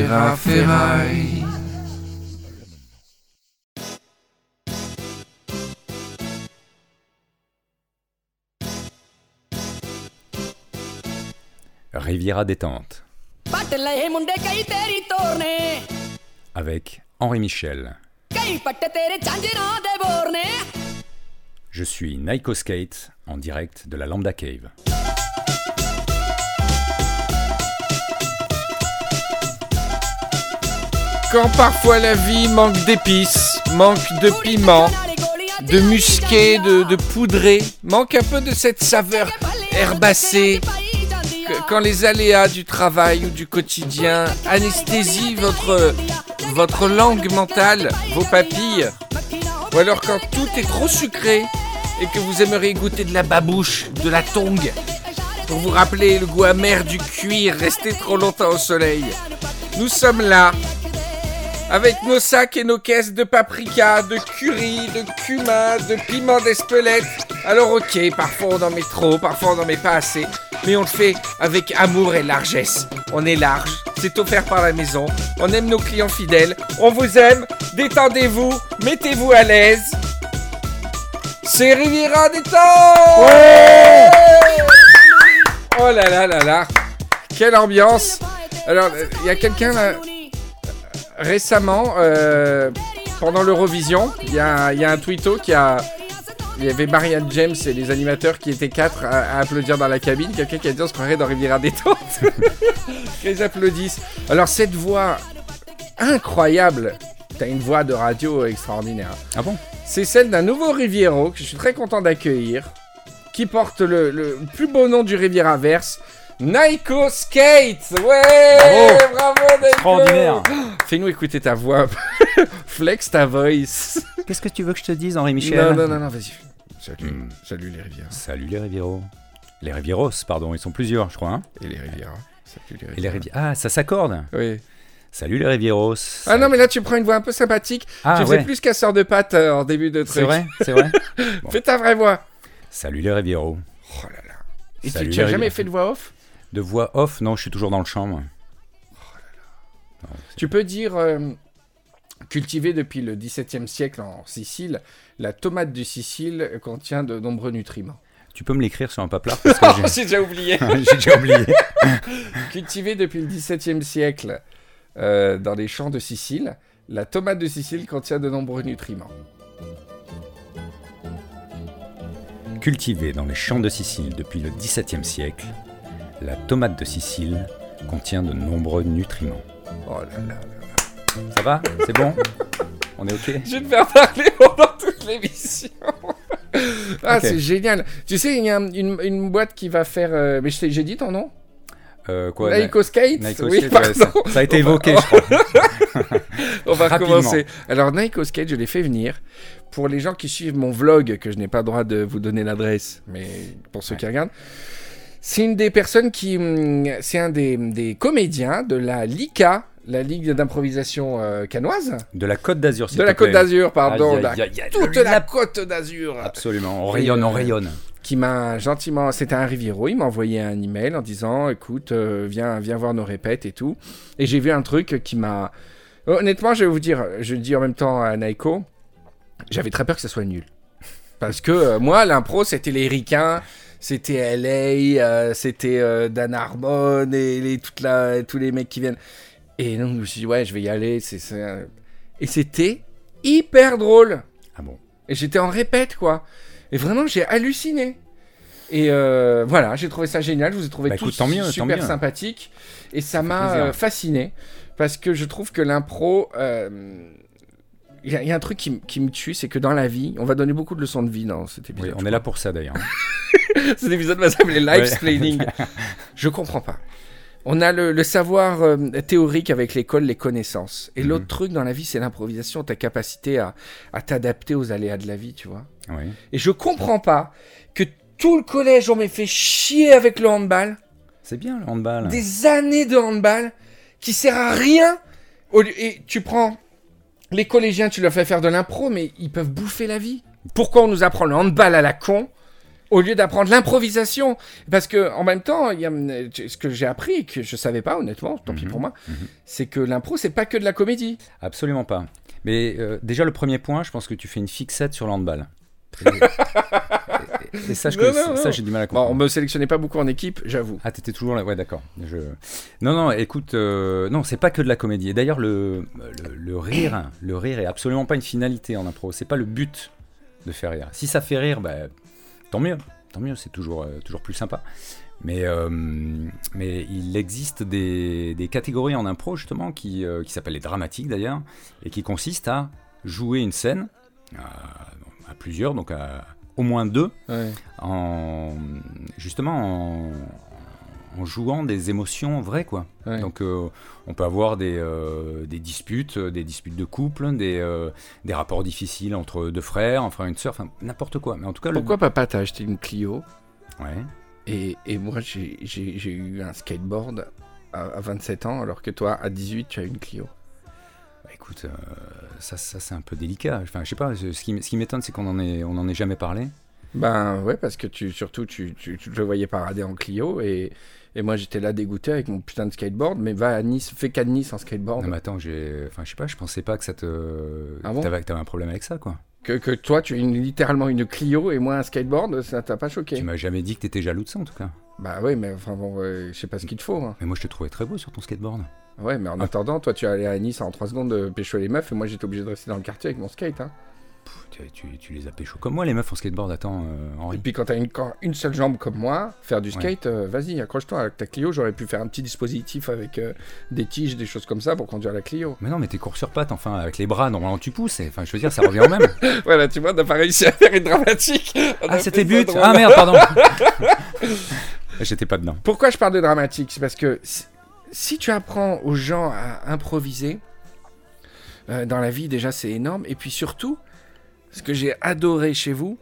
Ferra Ferraille. Riviera détente. Avec Henri Michel. Je suis Naiko Skate en direct de la Lambda Cave. Quand parfois la vie manque d'épices, manque de piment, de musqué, de, de poudré, manque un peu de cette saveur herbacée, quand les aléas du travail ou du quotidien anesthésient votre, votre langue mentale, vos papilles, ou alors quand tout est trop sucré et que vous aimeriez goûter de la babouche, de la tongue, pour vous rappeler le goût amer du cuir resté trop longtemps au soleil. Nous sommes là, avec nos sacs et nos caisses de paprika, de curry, de cumin, de piment d'espelette. Alors ok, parfois on en met trop, parfois on en met pas assez, mais on le fait avec amour et largesse. On est large, c'est offert par la maison, on aime nos clients fidèles, on vous aime, détendez-vous, mettez-vous à l'aise. C'est Riviera des temps! Oh là là là là. Quelle ambiance. Alors, il y a quelqu'un là, récemment, euh, pendant l'Eurovision, il y a, il y a un tweeto qui a. Il y avait Marianne James et les animateurs qui étaient quatre à, à applaudir dans la cabine. Quelqu'un qui a dit on se croirait dans Riviera détente. Ils applaudissent. Alors, cette voix incroyable, t'as une voix de radio extraordinaire. Ah bon? C'est celle d'un nouveau Riviero que je suis très content d'accueillir, qui porte le, le plus beau nom du Rivieraverse, Naiko Skate Ouais Bravo, Naiko Extraordinaire. Fais-nous écouter ta voix. Flex ta voice. Qu'est-ce que tu veux que je te dise, Henri Michel Non, non, non, non, vas-y. Salut, Hmm. salut les rivières. Salut les Rivieros. Les Rivieros, pardon, ils sont plusieurs, je crois. hein. Et les rivières. Salut les rivières. Et les Rivières. Ah, ça s'accorde. Oui. Salut les Rivieros. Ah non, mais là tu prends une voix un peu sympathique. Ah, tu ouais. fais plus casseur de pâtes euh, en début de truc. C'est vrai, c'est vrai. Fais ta vraie voix. Salut les Rivieros. Oh là là. Et tu, Salut tu as les jamais fait de voix off? De voix off, non, je suis toujours dans le champ. moi. Tu peux dire euh, cultivé depuis le XVIIe siècle en Sicile, la tomate de Sicile contient de nombreux nutriments. Tu peux me l'écrire sur un que j'ai- déjà oublié. j'ai déjà oublié. cultivé depuis le XVIIe siècle euh, dans les champs de Sicile, la tomate de Sicile contient de nombreux nutriments. Cultivée dans les champs de Sicile depuis le XVIIe siècle, la tomate de Sicile contient de nombreux nutriments. Oh là là. Ça va? C'est bon? On est ok? Je vais te faire parler pendant toute l'émission. ah, c'est génial. Tu sais, il y a une, une boîte qui va faire. euh, mais j'ai dit ton nom? Euh, quoi, Naiko Skate Naiko Oui, Skate, ouais, ça, pardon. ça a été On va- évoqué, je crois. On va Rapidement. recommencer. Alors, Naiko Skate, je l'ai fait venir. Pour les gens qui suivent mon vlog, que je n'ai pas le droit de vous donner l'adresse, mais pour ceux qui regardent, c'est une des personnes qui. hum, C'est un des, des comédiens de la LICA, la Ligue d'improvisation euh, canoise. De la Côte d'Azur, De la Côte d'Azur, pardon. Toute la Côte d'Azur. Absolument, on rayonne, on euh, rayonne. qui m'a gentiment, c'était un Riviero, il m'a envoyé un email en disant, écoute, euh, viens, viens voir nos répètes et tout. Et j'ai vu un truc qui m'a, honnêtement, je vais vous dire, je le dis en même temps à Naiko, j'avais très peur que ça soit nul, parce que euh, moi, l'impro, c'était les ricains, c'était LA, euh, c'était euh, Dan Harmon et les, toute la, tous les mecs qui viennent. Et donc, je me suis dit, ouais, je vais y aller. Et c'était hyper drôle. Ah bon? Et j'étais en répète, quoi. Et vraiment, j'ai halluciné. Et euh, voilà, j'ai trouvé ça génial. Je vous ai trouvé Bah, tous écoute, tant mieux, tant super mieux. sympathiques. Et ça m'a euh, fasciné. Parce que je trouve que l'impro. euh, Il y, a- il y a un truc qui, me tue, c'est que dans la vie, on va donner beaucoup de leçons de vie dans cet Oui, épisode. on est là pour ça d'ailleurs. Cet épisode va s'appeler Live Je comprends pas. On a le, le savoir euh, théorique avec l'école, les connaissances. Et Mhm. l'autre truc dans la vie, c'est l'improvisation, ta capacité à, à t'adapter aux aléas de la vie, tu vois. Oui. Et je comprends pas que tout le collège, on m'ait fait chier avec le handball. C'est bien le handball. Des années de handball qui sert à rien. Et tu prends les collégiens, tu leur fais faire de l'impro, mais ils peuvent bouffer la vie. Pourquoi on nous apprend le handball à la con Au lieu d'apprendre l'improvisation, parce que en même temps, il y a, ce que j'ai appris et que je savais pas honnêtement, tant pis Mhm. pour moi, Mhm. c'est que l'impro c'est pas que de la comédie. Absolument pas. Mais euh, déjà, le premier point, je pense que tu fais une fixette sur le handball. Et, et- et ça, je Non, connais- non, ça, j'ai du mal à Bon, on comprendre. me sélectionnait pas beaucoup en équipe, j'avoue. Ah, t'étais toujours là, ouais, d'accord. Je... Non, non, écoute, euh, non, c'est pas que de la comédie. Et d'ailleurs, le, le, le rire, le rire est absolument pas une finalité en impro. C'est pas le but de faire rire. Si ça fait rire, bah, tant mieux, tant mieux, c'est toujours, euh, toujours plus sympa. Mais, euh, mais il existe des, des catégories en impro, justement, qui, euh, qui s'appellent les dramatiques d'ailleurs, et qui consistent à jouer une scène à, plusieurs, donc à au moins deux, Ouais. en justement en, en jouant des émotions vraies quoi. Ouais. Donc euh, on peut avoir des, euh, des disputes, euh, des disputes de couple, des, euh, des rapports difficiles entre deux frères, un frère et une sœur, enfin n'importe quoi. Mais en tout cas, le- Pourquoi papa t'a acheté une Clio? Ouais. et, et moi j'ai- eu un skateboard à, à 27 ans alors que toi à 18 tu as une Clio écoute, euh, ça, ça c'est un peu délicat. Enfin, je sais pas. Ce qui, m- ce qui m'étonne, c'est qu'on en est, on en ait jamais parlé. Ben ouais parce que tu surtout tu, tu, tu le voyais parader en Clio et, et moi j'étais là dégoûté avec mon putain de skateboard mais va à Nice, fais qu'à Nice en skateboard. Non, mais attends, j'ai, enfin, je sais pas. Je pensais pas que ça te, Ah bon t'avais, un problème avec ça quoi. Que, que toi tu une, littéralement une Clio et moi un skateboard ça t'a pas choqué Tu m'as jamais dit que t'étais jaloux de ça en tout cas. Bah ouais mais enfin bon je sais pas ce qu'il te faut. hein. Mais moi, je te trouvais très beau sur ton skateboard. Ouais mais en Ah. attendant toi tu es allé à Nice en 3 secondes de pécho les meufs et moi j'étais obligé de rester dans le quartier avec mon skate. Hein. Tu, tu- tu les as pécho comme moi, les meufs en skateboard. Attends, euh, Et Henri. puis quand t'as une, quand une seule jambe comme moi, faire du skate, euh, vas-y, accroche-toi. Avec ta Clio, j'aurais pu faire un petit dispositif avec euh, des tiges, des choses comme ça pour conduire la Clio. Mais non, mais t'es court sur pattes, enfin, avec les bras, normalement tu pousses. et- Enfin, je veux dire, ça revient au même. voilà, tu vois, on n'a pas réussi à faire une dramatique. On a ah, fait c'était ça but drôle. Ah merde, pardon J'étais pas dedans. Pourquoi je parle de dramatique? C'est parce que si, tu apprends aux gens à improviser, euh, dans la vie, déjà, c'est énorme. Et puis surtout, ce que j'ai adoré chez vous,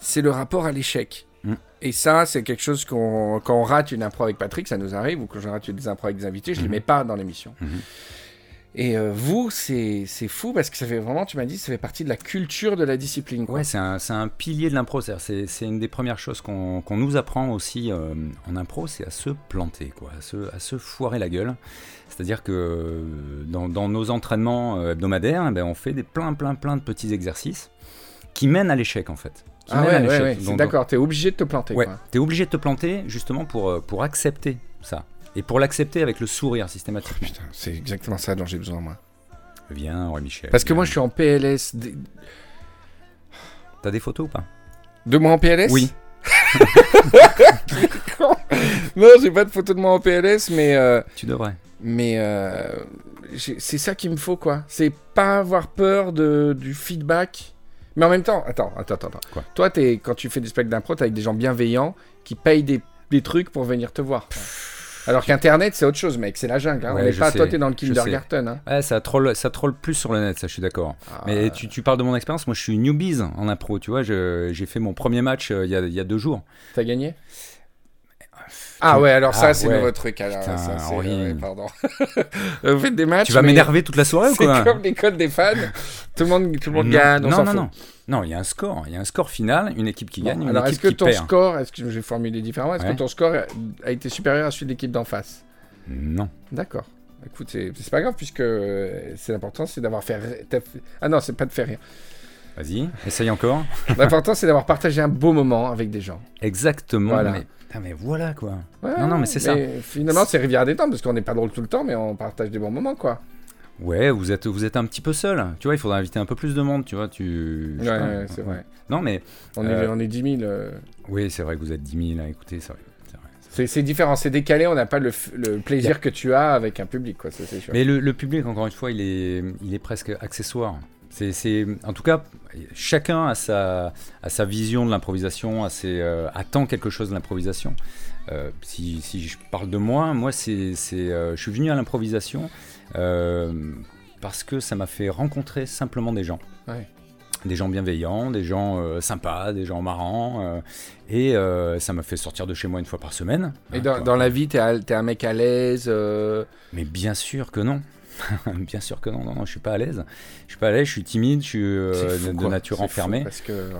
c'est le rapport à l'échec. Mm. Et ça, c'est quelque chose qu'on, quand on rate une impro avec Patrick, ça nous arrive, ou quand je rate des impros avec des invités, je ne les Mhm. mets pas dans l'émission. Mhm. Et euh, vous, c'est, c'est fou parce que ça fait vraiment, tu m'as dit, ça fait partie de la culture de la discipline. Quoi. Ouais, c'est un, un pilier de l'impro. C'est une des premières choses qu'on nous apprend aussi euh, en impro, c'est à se planter, quoi, à se, à se foirer la gueule. C'est-à-dire que euh, dans, dans nos entraînements hebdomadaires, eh ben, on fait des plein, plein, plein de petits exercices qui mènent à l'échec, en fait. Qui Ah mènent ouais, à ouais, l'échec. ouais, d'accord, t'es obligé de te planter. Ouais, t'es obligé de te planter justement pour, pour accepter ça. Et pour l'accepter avec le sourire systématiquement. Putain, c'est exactement ça dont j'ai besoin, moi. Viens, Henri Michel. Parce que moi, je suis en PLS. des- T'as des photos ou pas? De moi en PLS Oui. non, j'ai pas de photo de moi en PLS, mais, euh, Tu devrais. mais euh, c'est ça qu'il me faut, quoi. C'est pas avoir peur de, du feedback. Mais en même temps, attends, attends, attends. Quoi? Toi, es, quand tu fais des spectacles d'impro, t'es avec des gens bienveillants qui payent des, des trucs pour venir te voir. Alors qu'Internet, c'est autre chose, mec. C'est la jungle. Hein. Ouais, On n'est je pas, toi, sais, t'es dans le kindergarten. Hein. Ouais, ça troll, ça troll plus sur le net, ça je suis d'accord. Ah, Mais tu, tu parles de mon expérience, moi je suis newbies en impro, tu vois, j'ai fait mon premier match euh, il y, a, il y a deux jours. T'as gagné? Ah ouais, alors ça, Ah, c'est ouais. nouveau truc. Alors, Putain, ça, c'est- Henri. pardon. Vous faites des matchs. tu vas mais m'énerver toute la soirée ou C'est quoi comme l'école des fans. tout le monde, tout le monde non, gagne. on non, non, fout. non. Non, il y a un score, il y a un score final, une équipe qui Bon, gagne, une alors, est-ce équipe que ton perd. score, est-ce que je vais formuler différemment, est-ce Ouais. que ton score a été supérieur à celui de l'équipe d'en face? Non. D'accord. Écoute, c'est c'est pas grave puisque euh, c'est l'important, c'est d'avoir fait- Ah non, c'est pas de faire rire. Vas-y, essaye encore. L'important, c'est d'avoir partagé un beau moment avec des gens. Exactement. Voilà. Mais, putain, mais voilà quoi. Ouais, Non, non, mais c'est ça. Finalement, c'est Rivière des Temps parce qu'on n'est pas drôle tout le temps, mais on partage des bons moments, quoi. Ouais, vous êtes, vous êtes un petit peu seul. Tu vois, il faudrait inviter un peu plus de monde, tu vois. Tu... Ouais, c'est vrai. Non, mais On, Euh, est, on est 10 000. euh, oui, c'est vrai que vous êtes 10 000 à écouter, c'est vrai. c'est différent, c'est décalé, on n'a pas le, plaisir que tu as avec un public, quoi, ça c'est sûr. Mais le, le public, encore une fois, il est, il est presque accessoire. C'est, c'est- en tout cas, chacun a sa, a sa vision de l'improvisation, a ses, euh, attend quelque chose de l'improvisation. Euh, si, si je parle de moi, moi, c'est, c'est, euh, je suis venu à l'improvisation euh, parce que ça m'a fait rencontrer simplement des gens. Ouais. Des gens bienveillants, des gens euh, sympas, des gens marrants. et ça m'a fait sortir de chez moi une fois par semaine. Et Hein, dans, la vie, t'es t'es un mec à l'aise Mais bien sûr que non. bien sûr que non, non, non, je suis pas à l'aise. Je suis pas à l'aise, je suis timide, je suis euh, fou, de, quoi. nature enfermée. Parce que. euh,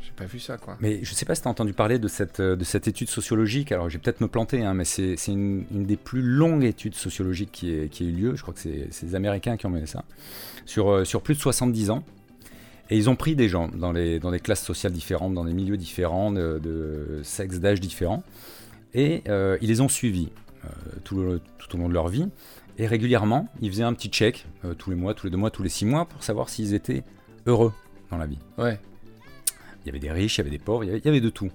je sais pas vu ça, quoi. Mais je sais pas si tu as entendu parler de cette, euh, de cette étude sociologique. Alors, je vais peut-être me planter, hein, mais c'est une, une des plus longues études sociologiques qui, est, qui a eu lieu. Je crois que c'est les Américains qui ont mené ça. Sur, euh, sur plus de 70 ans. Et ils ont pris des gens dans, les, dans des classes sociales différentes, dans des milieux différents, de, de sexes, d'âge différents. Et ils les ont suivis tout, le- tout au long de leur vie. Et régulièrement, ils faisaient un petit check, euh, tous les mois, tous les deux mois, tous les six mois, pour savoir s'ils étaient heureux dans la vie. Ouais. Il y avait des riches, il y avait des pauvres, il y avait, il y avait de tout.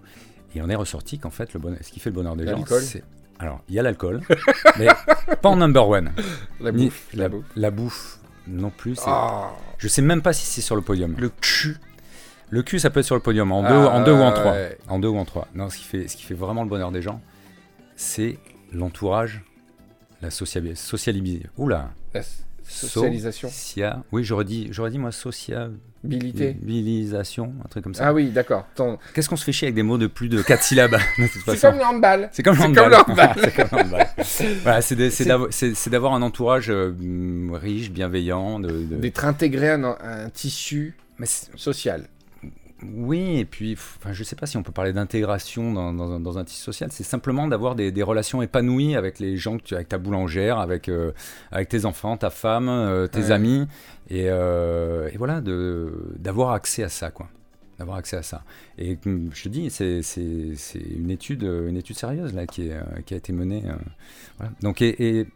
Et on est ressorti qu'en fait, le bonheur, ce qui fait le bonheur des gens, c'est. Alors, il y a l'alcool, mais pas en number one. La bouffe. la, La bouffe. la bouffe non plus. Ah, Je sais même pas si c'est sur le podium. le cul. Le cul, ça peut être sur le podium, en deux, Ah, en deux ou en trois. ouais. En deux ou en trois. Non, ce qui fait, ce qui fait vraiment le bonheur des gens, c'est l'entourage, la sociabilité. Oula La socialisation. Socia... Oui, j'aurais dit, j'aurais dit moi sociabilisation, un truc comme ça. Ah oui, d'accord. Ton- Qu'est-ce qu'on se fait chier avec des mots de plus de 4 syllabes? C'est comme le handball. C'est comme le c'est handball. comme le handball. C'est comme le handball. Voilà, c'est d'avoir un entourage euh, riche, bienveillant. De, de- D'être intégré à un, tissu Mais social. Oui, et puis, enfin, je sais pas si on peut parler d'intégration dans, dans un, dans un tissu social. C'est simplement d'avoir des, des relations épanouies avec les gens que tu, avec ta boulangère, avec, euh, avec tes enfants, ta femme, euh, tes Ouais. amis, et, euh, et voilà, d'avoir accès à ça, quoi. D'avoir accès à ça. Et je te dis, c'est une étude, une étude sérieuse là qui, est, euh, qui a été menée. voilà. Donc, et, et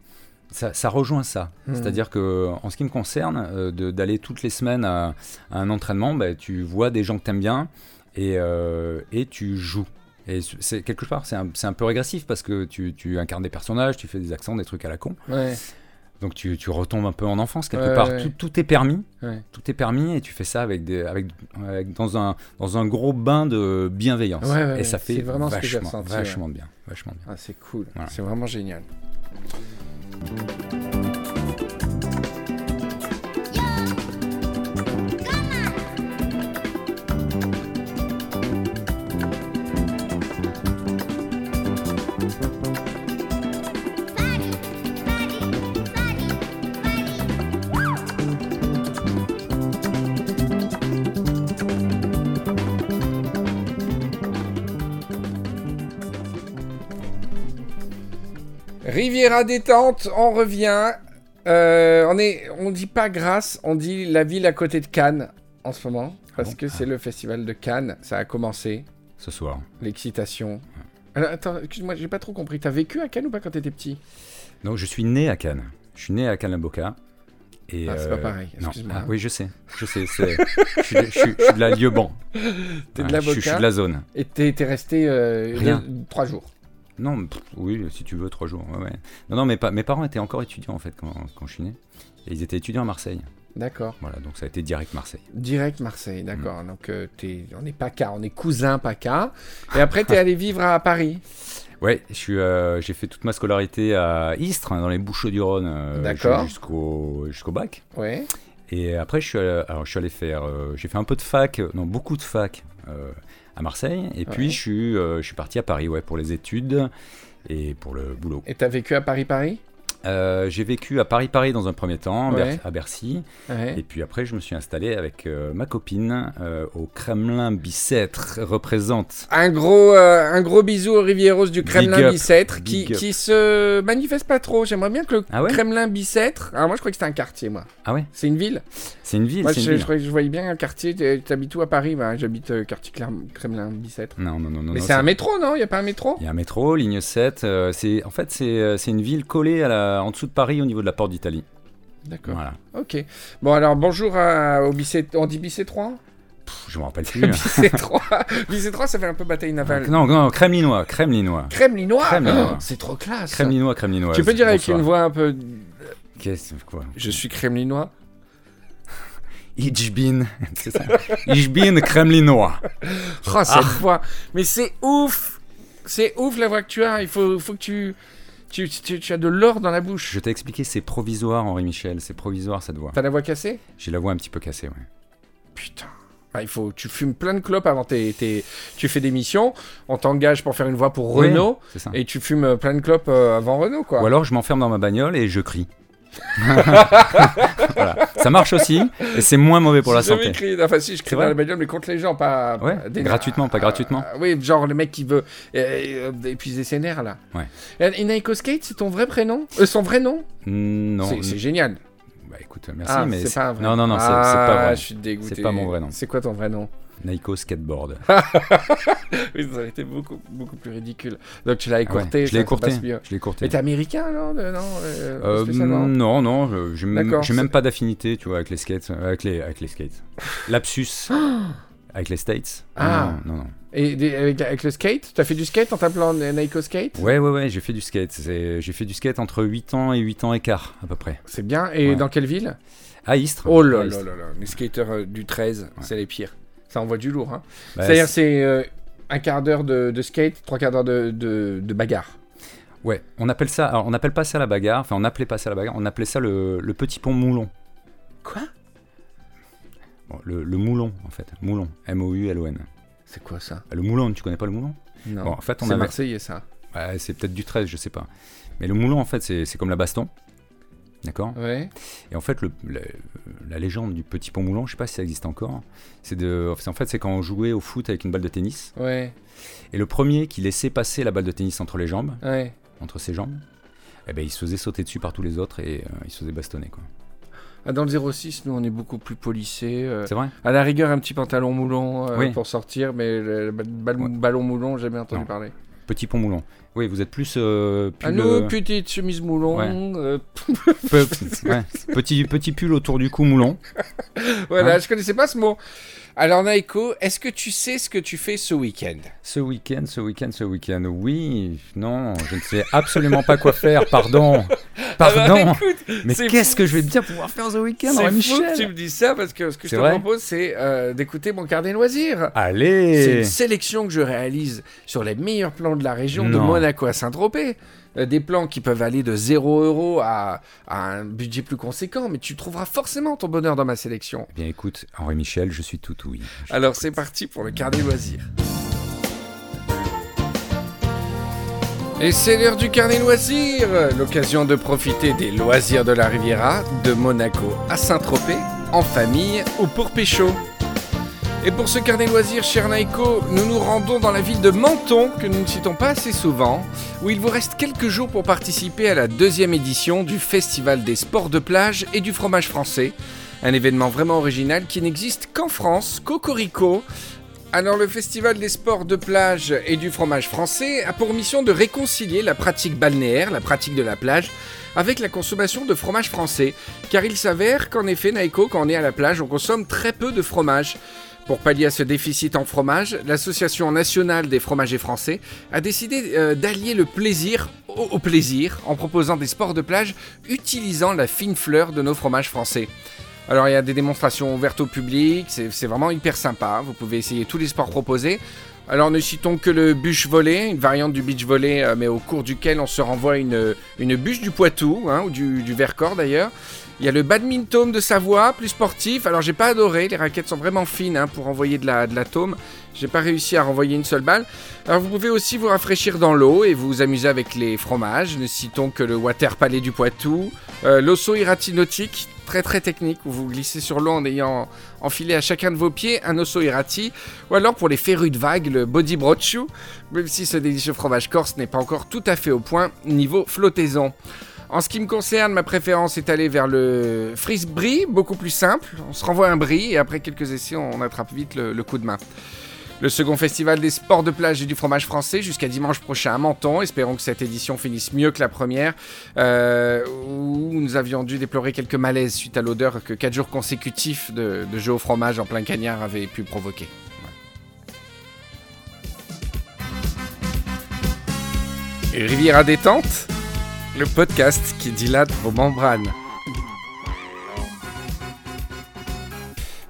ça, ça rejoint ça. Mhm. C'est-à-dire que, en ce qui me concerne, euh, d'aller toutes les semaines à, à un entraînement, bah, tu vois des gens que tu aimes bien et, euh, et tu joues. Et c'est quelque part, c'est un, peu régressif parce que tu, tu incarnes des personnages, tu fais des accents, des trucs à la con. Ouais. Donc tu, tu retombes un peu en enfance quelque Ouais, part. ouais. Tout, tout est permis. Tout est permis et tu fais ça avec des, avec, avec- dans, un, dans un gros bain de bienveillance. Et ça fait ce que vachement, ressenti, vachement bien. Vachement bien. Ah, c'est cool. Voilà. C'est vraiment génial. うん Riviera détente, on revient. Euh, on est, on dit pas Grasse, on dit la ville à côté de Cannes en ce moment parce bon que c'est le festival de Cannes. Ça a commencé, Ce soir. l'excitation. Alors, attends, excuse-moi, j'ai pas trop compris. T'as vécu à Cannes ou pas quand t'étais petit? Donc je suis né à Cannes. Je suis né à Cannes-la-Boca. Et Ah, c'est pas pareil, non. excuse-moi. Ah, oui, je sais. Je sais. c'est- je, suis de, je suis- je suis de la Lieuban. T'es Ouais, de la je, suis- je suis Boca de la zone. et t'es resté euh, Rien. trois jours. Non, pff, oui, si tu veux, trois jours. ouais, ouais. Non, non, mes, pa- mes parents étaient encore étudiants en fait quand, quand je suis né. Et ils étaient étudiants à Marseille. D'accord. Voilà, donc ça a été direct Marseille. Direct Marseille, Mm. d'accord. Donc euh, on est PACA, on est cousin PACA. Et après t'es allé vivre à Paris. Ouais, euh, j'ai fait toute ma scolarité à Istres, hein, dans les Bouches-du-Rhône, euh, jusqu'au bac. Ouais. Et après, je suis, allé- alors, je suis allé faire, euh, j'ai fait un peu de fac, euh, non, beaucoup de fac à Marseille. Et puis, Ouais. je suis, euh, je suis parti à Paris, ouais, pour les études et pour le boulot. Et t'as vécu à Paris-Paris Euh, j'ai vécu à Paris-Paris dans un premier temps, Ouais. À Bercy. Ouais. Et puis après, je me suis installé avec euh, ma copine euh, au Kremlin Bicêtre, représente. Un gros, un gros bisou au Rivieros du Kremlin up, Bicêtre qui, qui se manifeste pas trop. J'aimerais bien que le Ah ouais Kremlin Bicêtre. Alors moi je crois que c'était un quartier moi. Ah ouais C'est une ville C'est une ville, Moi je, une ville. je je voyais bien un quartier. T'es- T'habites où à Paris? Bah, J'habite quartier Kremlin Bicêtre. Non, non, non, non. Mais c'est un métro non? Il y a pas un métro? Il y a un métro, ligne 7. euh, c'est, en fait, c'est une ville collée à la, en dessous de Paris au niveau de la porte d'Italie. D'accord. Voilà. Ok. Bon alors bonjour à, au Bicêtre. On dit Bicêtre Pff, je me rappelle plus. hein. Bicêtre. Bicêtre ça fait un peu bataille navale. non, non, kremlinois, kremlinois. Kremlinois Kremlinois. Oh, C'est trop classe. Kremlinois, kremlinois. Tu peux dire avec une voix un peu. Qu'est-ce quoi? Je suis kremlinois. Ich bin. C'est ça. Ich bin kremlinois. Oh, cette voix. Mais c'est ouf. C'est ouf la voix que tu as. Il faut, faut que tu, tu, tu, tu as de l'or dans la bouche. Je t'ai expliqué, c'est provisoire, Henri Michel. C'est provisoire cette voix. T'as la voix cassée? J'ai la voix un petit peu cassée, ouais. Putain. Bah, il faut, tu fumes plein de clopes avant tes, tes- tu fais des missions. On t'engage pour faire une voix pour Renault et tu fumes plein de clopes euh, avant Renault quoi. Ou alors je m'enferme dans ma bagnole et je crie. Voilà. Ça marche aussi, et c'est moins mauvais pour la Si j'avais santé. écrit- enfin, si je crie dans la bagnole, mais contre les gens, pas. Ouais, pas des- gratuitement, pas Ah, gratuitement. oui, genre le mec qui veut euh, épuiser ses nerfs là. Ouais. Et, et Naiko Skate, c'est ton vrai prénom? Euh, Son vrai nom? Non, C'est- génial. bah écoute, merci, ah, mais c'est pas vrai non, non, non, c'est c'est Ah, pas vrai. Je suis dégoûté. C'est pas mon vrai nom. C'est quoi ton vrai nom? Naiko Skateboard. Oui, ça aurait été beaucoup, beaucoup plus ridicule. Donc tu l'as Ah ouais, écourté. je l'ai écourté. Je l'ai écourté. Mais t'es américain, non Non, euh, Euh, non, non, je- j'ai même, pas d'affinité, tu vois, avec les skates, euh, avec les, avec les skates. Lapsus, avec les States. Ah. Non, non, non. Et des- avec, avec le skate? T'as fait du skate en t'appelant Naiko Skate? Ouais, ouais, ouais, j'ai fait du skate. J'ai fait du skate entre 8 ans et 8 ans et quart, à peu près. C'est bien. Et Ouais. dans quelle ville? À Istres. Oh là là là. Les skateurs euh, du 13, c'est les pires. Ça envoie du lourd. Hein. Bah, C'est-à-dire, c'est euh, un quart d'heure de, de skate, trois quarts d'heure de, de, de bagarre. Ouais, on appelle ça. Alors, on n'appelle pas ça la bagarre. Enfin, on n'appelait pas ça la bagarre. On appelait ça le, le petit pont moulon. Quoi? Bon, le, le moulon, en fait. Moulon. M-O-U-L-O-N. C'est quoi ça? Le moulon, tu connais pas le moulon? Non. Bon, en fait, on c'est avait- marseillais, ça. Ouais, C'est peut-être du 13, je sais pas. Mais le moulon, en fait, c'est c'est comme la baston. D'accord Ouais. Et en fait, le- la, la légende du petit pont moulon, je sais pas si ça existe encore. C'est de, en fait, c'est quand on jouait au foot avec une balle de tennis. Ouais. Et le premier qui laissait passer la balle de tennis entre les jambes, Ouais. entre ses jambes, eh ben, il se faisait sauter dessus par tous les autres et euh, il se faisait bastonner. Quoi. Ah, dans le 06, nous, on est beaucoup plus polissés. euh, C'est vrai à la rigueur, un petit pantalon moulon euh, Oui. pour sortir, mais le, le bal- Ouais. ballon moulon, j'ai jamais entendu Non. parler. Petit pont moulon. Oui, vous êtes plus. euh, pull, euh, petite chemise moulon. Ouais. euh, ouais, petit, petit pull autour du cou moulon. voilà, Hein je connaissais pas ce mot. Alors, Naiko, est-ce que tu sais ce que tu fais ce week-end? Ce week-end, ce week-end, ce week-end. Oui, non, je ne sais absolument pas quoi faire, pardon. Pardon. Ah bah, écoute, Mais c'est qu'est-ce que je vais bien pouvoir faire ce week-end, C'est fou Michel que tu me dis ça parce que ce que je C'est te propose, c'est euh, d'écouter mon carnet loisirs. C'est Allez une sélection que je réalise sur les meilleurs plans de la région de Non. Monaco à Saint-Tropez. Euh, Des plans qui peuvent aller de 0 euros à, à un budget plus conséquent, mais tu trouveras forcément ton bonheur dans ma sélection. Eh bien écoute, Henri Michel, je suis tout oui. Alors c'est parti pour le carnet loisirs. Et c'est l'heure du carnet loisirs, l'occasion de profiter des loisirs de la Riviera, de Monaco à Saint-Tropez, en famille ou pour pécho. Et pour ce carnet loisirs, cher Naiko, nous nous rendons dans la ville de Menton, que nous ne citons pas assez souvent, où il vous reste quelques jours pour participer à la deuxième édition du Festival des sports de plage et du fromage français. Un événement vraiment original qui n'existe qu'en France, Cocorico. Alors le Festival des sports de plage et du fromage français a pour mission de réconcilier la pratique balnéaire, la pratique de la plage, avec la consommation de fromage français. Car il s'avère qu'en effet, Naiko, quand on est à la plage, on consomme très peu de fromage. Pour pallier à ce déficit en fromage, l'Association nationale des fromagers français a décidé euh, d'allier le plaisir au, plaisir en proposant des sports de plage utilisant la fine fleur de nos fromages français. Alors il y a des démonstrations ouvertes au public, c'est vraiment hyper sympa, vous pouvez essayer tous les sports proposés. Alors ne citons que le bûche volley, une variante du beach volley, euh, mais au cours duquel on se renvoie une, une bûche du Poitou, hein, ou du Vercors d'ailleurs. Il y a le badminton de Savoie, plus sportif. Alors j'ai pas adoré, les raquettes sont vraiment fines hein, pour envoyer de la, de l'atome. J'ai pas réussi à renvoyer une seule balle. Alors vous pouvez aussi vous rafraîchir dans l'eau et vous amuser avec les fromages. Ne citons que le Water Palais du Poitou, euh, l'Osso Irati nautique, très très technique, où vous glissez sur l'eau en ayant enfilé à chacun de vos pieds un Osso Irati, ou alors pour les férus de vagues, le Body Brochu, même si ce délicieux fromage corse n'est pas encore tout à fait au point niveau flottaison. En ce qui me concerne, ma préférence est allée vers le frise brie, beaucoup plus simple. On se renvoie un brie et après quelques essais, on attrape vite le, coup de main. Le second festival des sports de plage et du fromage français jusqu'à dimanche prochain à Menton. Espérons que cette édition finisse mieux que la première, euh, où nous avions dû déplorer quelques malaises suite à l'odeur que 4 jours consécutifs de, de jeux au fromage en plein cagnard avaient pu provoquer. Et Riviera détente, le podcast qui dilate vos membranes.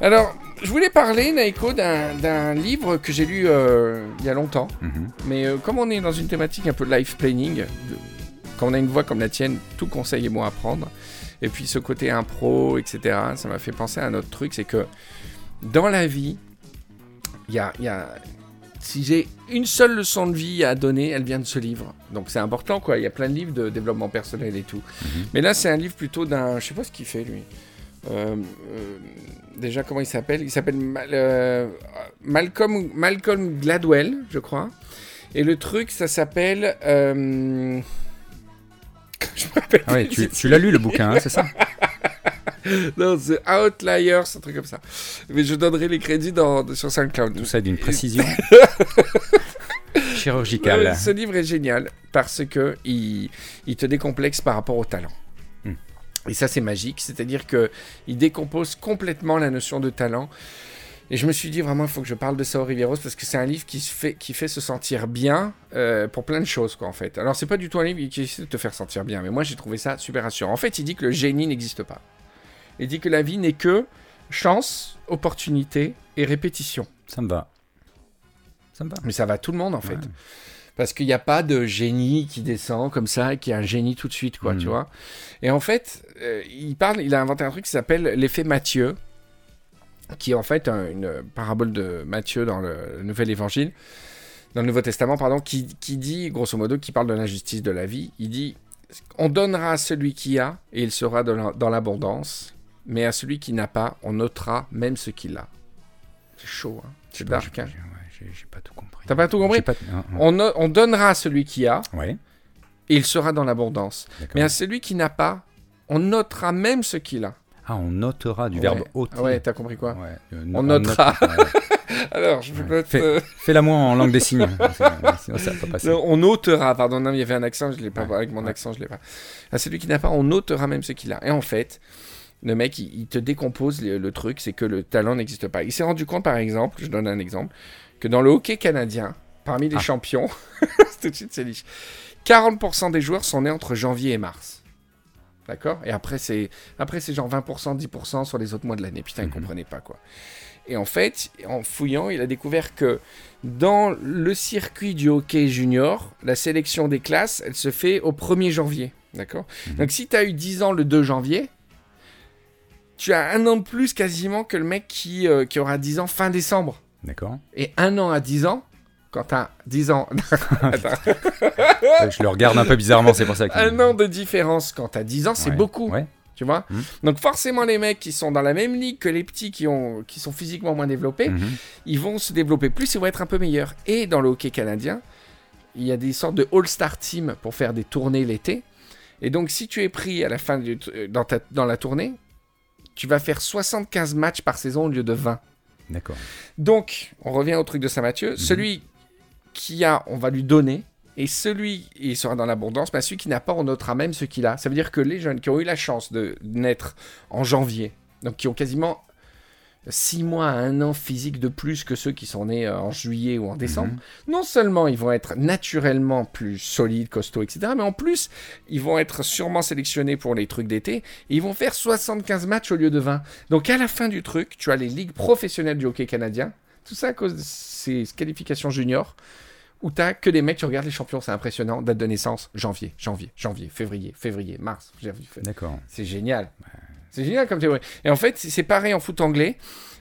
Alors, je voulais parler, Naiko, d'un livre que j'ai lu euh, il y a longtemps. Mhm. Mais euh, comme on est dans une thématique un peu life planning, de- quand on a une voix comme la tienne, tout conseil est bon à prendre. Et puis ce côté impro, etc., ça m'a fait penser à un autre truc, c'est que dans la vie, il y a, il y a- si j'ai une seule leçon de vie à donner, elle vient de ce livre. Donc c'est important, quoi. Il y a plein de livres de développement personnel et tout. Mhm. Mais là, c'est un livre plutôt d'un. Je sais pas ce qu'il fait, lui. Euh, euh, déjà, comment il s'appelle? Il s'appelle Mal- euh, Malcolm, Malcolm Gladwell, je crois. Et le truc, ça s'appelle. euh, Je me rappelle Ah ouais, tu l'as lu le bouquin, hein, c'est ça? Non, The Outliers, un truc comme ça. Mais je donnerai les crédits dans, sur SoundCloud. Tout ça d'une précision chirurgicale. ce livre est génial parce que il, il te décomplexe par rapport au talent. Hmm. Et ça, c'est magique. C'est-à-dire que il décompose complètement la notion de talent. Et je me suis dit vraiment, il faut que je parle de ça au Rivieros parce que c'est un livre qui, se fait, qui fait se sentir bien euh, pour plein de choses, quoi, en fait. Alors, c'est pas du tout un livre qui essaie de te faire sentir bien, mais moi, j'ai trouvé ça super rassurant. En fait, il dit que le génie n'existe pas. Il dit que la vie n'est que chance, opportunité et répétition. Ça me va. Ça me va. Mais ça va à tout le monde, en fait. Ouais. Parce qu'il n'y a pas de génie qui descend comme ça et qui est un génie tout de suite, quoi, Mhm. tu vois. Et en fait, euh, il parle, il a inventé un truc qui s'appelle l'effet Matthieu, qui est en fait un- une parabole de Matthieu dans le Nouvel Évangile, dans le Nouveau Testament, pardon, qui, qui dit, grosso modo, qui parle de l'injustice de la vie. Il dit, on donnera à celui qui a et il sera dans la- dans l'abondance, mais à celui qui n'a pas, on notera même ce qu'il a. C'est chaud, hein. C'est dark, J'ai- hein. j'ai- ouais, J'ai j'ai pas tout compris. T'as pas tout compris J'ai pas- non, non. on, no- on donnera à celui qui a Ouais, et il sera dans l'abondance. Mais à celui qui n'a pas, on notera même ce qu'il a. Ah, on notera du Ouais. verbe ôter. Ouais, t'as compris quoi Ouais, euh, On no- notera. Alors, je Ouais. note, Fais- euh, Fais-la moi en langue des signes. Sinon, ça va pas passer. non, on ôtera, pardon, non, il y avait un accent, je l'ai pas, avec mon accent, je l'ai pas. À celui qui n'a pas, on notera même ce qu'il a. Et en fait, le mec, il, il te décompose le, le truc, c'est que le talent n'existe pas. Il s'est rendu compte, par exemple, je donne un exemple, que dans le hockey canadien, parmi les Ah. champions, tout de suite c'est liche, 40% des joueurs sont nés entre janvier et mars. D'accord? Et après, c'est après c'est genre 20%, 10% sur les autres mois de l'année. Putain, il Mhm. comprenait pas, quoi. Et en fait, en fouillant, il a découvert que dans le circuit du hockey junior, la sélection des classes, elle se fait au 1er janvier. D'accord? Mhm. Donc si tu as eu 10 ans le 2 janvier, tu as un an de plus quasiment que le mec qui, euh, qui aura 10 ans fin décembre. D'accord. Et un an à 10 ans, quand tu as 10 ans... Je le regarde un peu bizarrement, c'est pour ça que. un an de différence quand tu as 10 ans, c'est Ouais, beaucoup. Ouais. Tu vois Mhm. Donc forcément, les mecs qui sont dans la même ligue que les petits qui, ont, qui sont physiquement moins développés, Mhm. ils vont se développer plus, ils vont être un peu meilleurs. Et dans le hockey canadien, il y a des sortes de all-star team pour faire des tournées l'été. Et donc, si tu es pris à la fin du, euh, dans, ta, dans la tournée, tu vas faire 75 matchs par saison au lieu de 20. D'accord. Donc, on revient au truc de Saint-Mathieu. Celui qui a, on va lui donner. Et celui, il sera dans l'abondance, mais celui qui n'a pas, on notera même ce qu'il a. Ça veut dire que les jeunes qui ont eu la chance de naître en janvier, donc qui ont quasiment 6 mois à 1 an physique de plus que ceux qui sont nés euh, en juillet ou en décembre, Mhm. non seulement ils vont être naturellement plus solides, costauds, etc., mais en plus, ils vont être sûrement sélectionnés pour les trucs d'été, et ils vont faire 75 matchs au lieu de 20. Donc à la fin du truc, tu as les ligues professionnelles du hockey canadien, tout ça à cause de ces qualifications juniors, où t'as que des mecs qui regardent les champions, c'est impressionnant, date de naissance, janvier, janvier, janvier, février, février, mars, janvier, février. D'accord. C'est génial. C'est génial comme théorie. Et en fait, c'est pareil en foot anglais.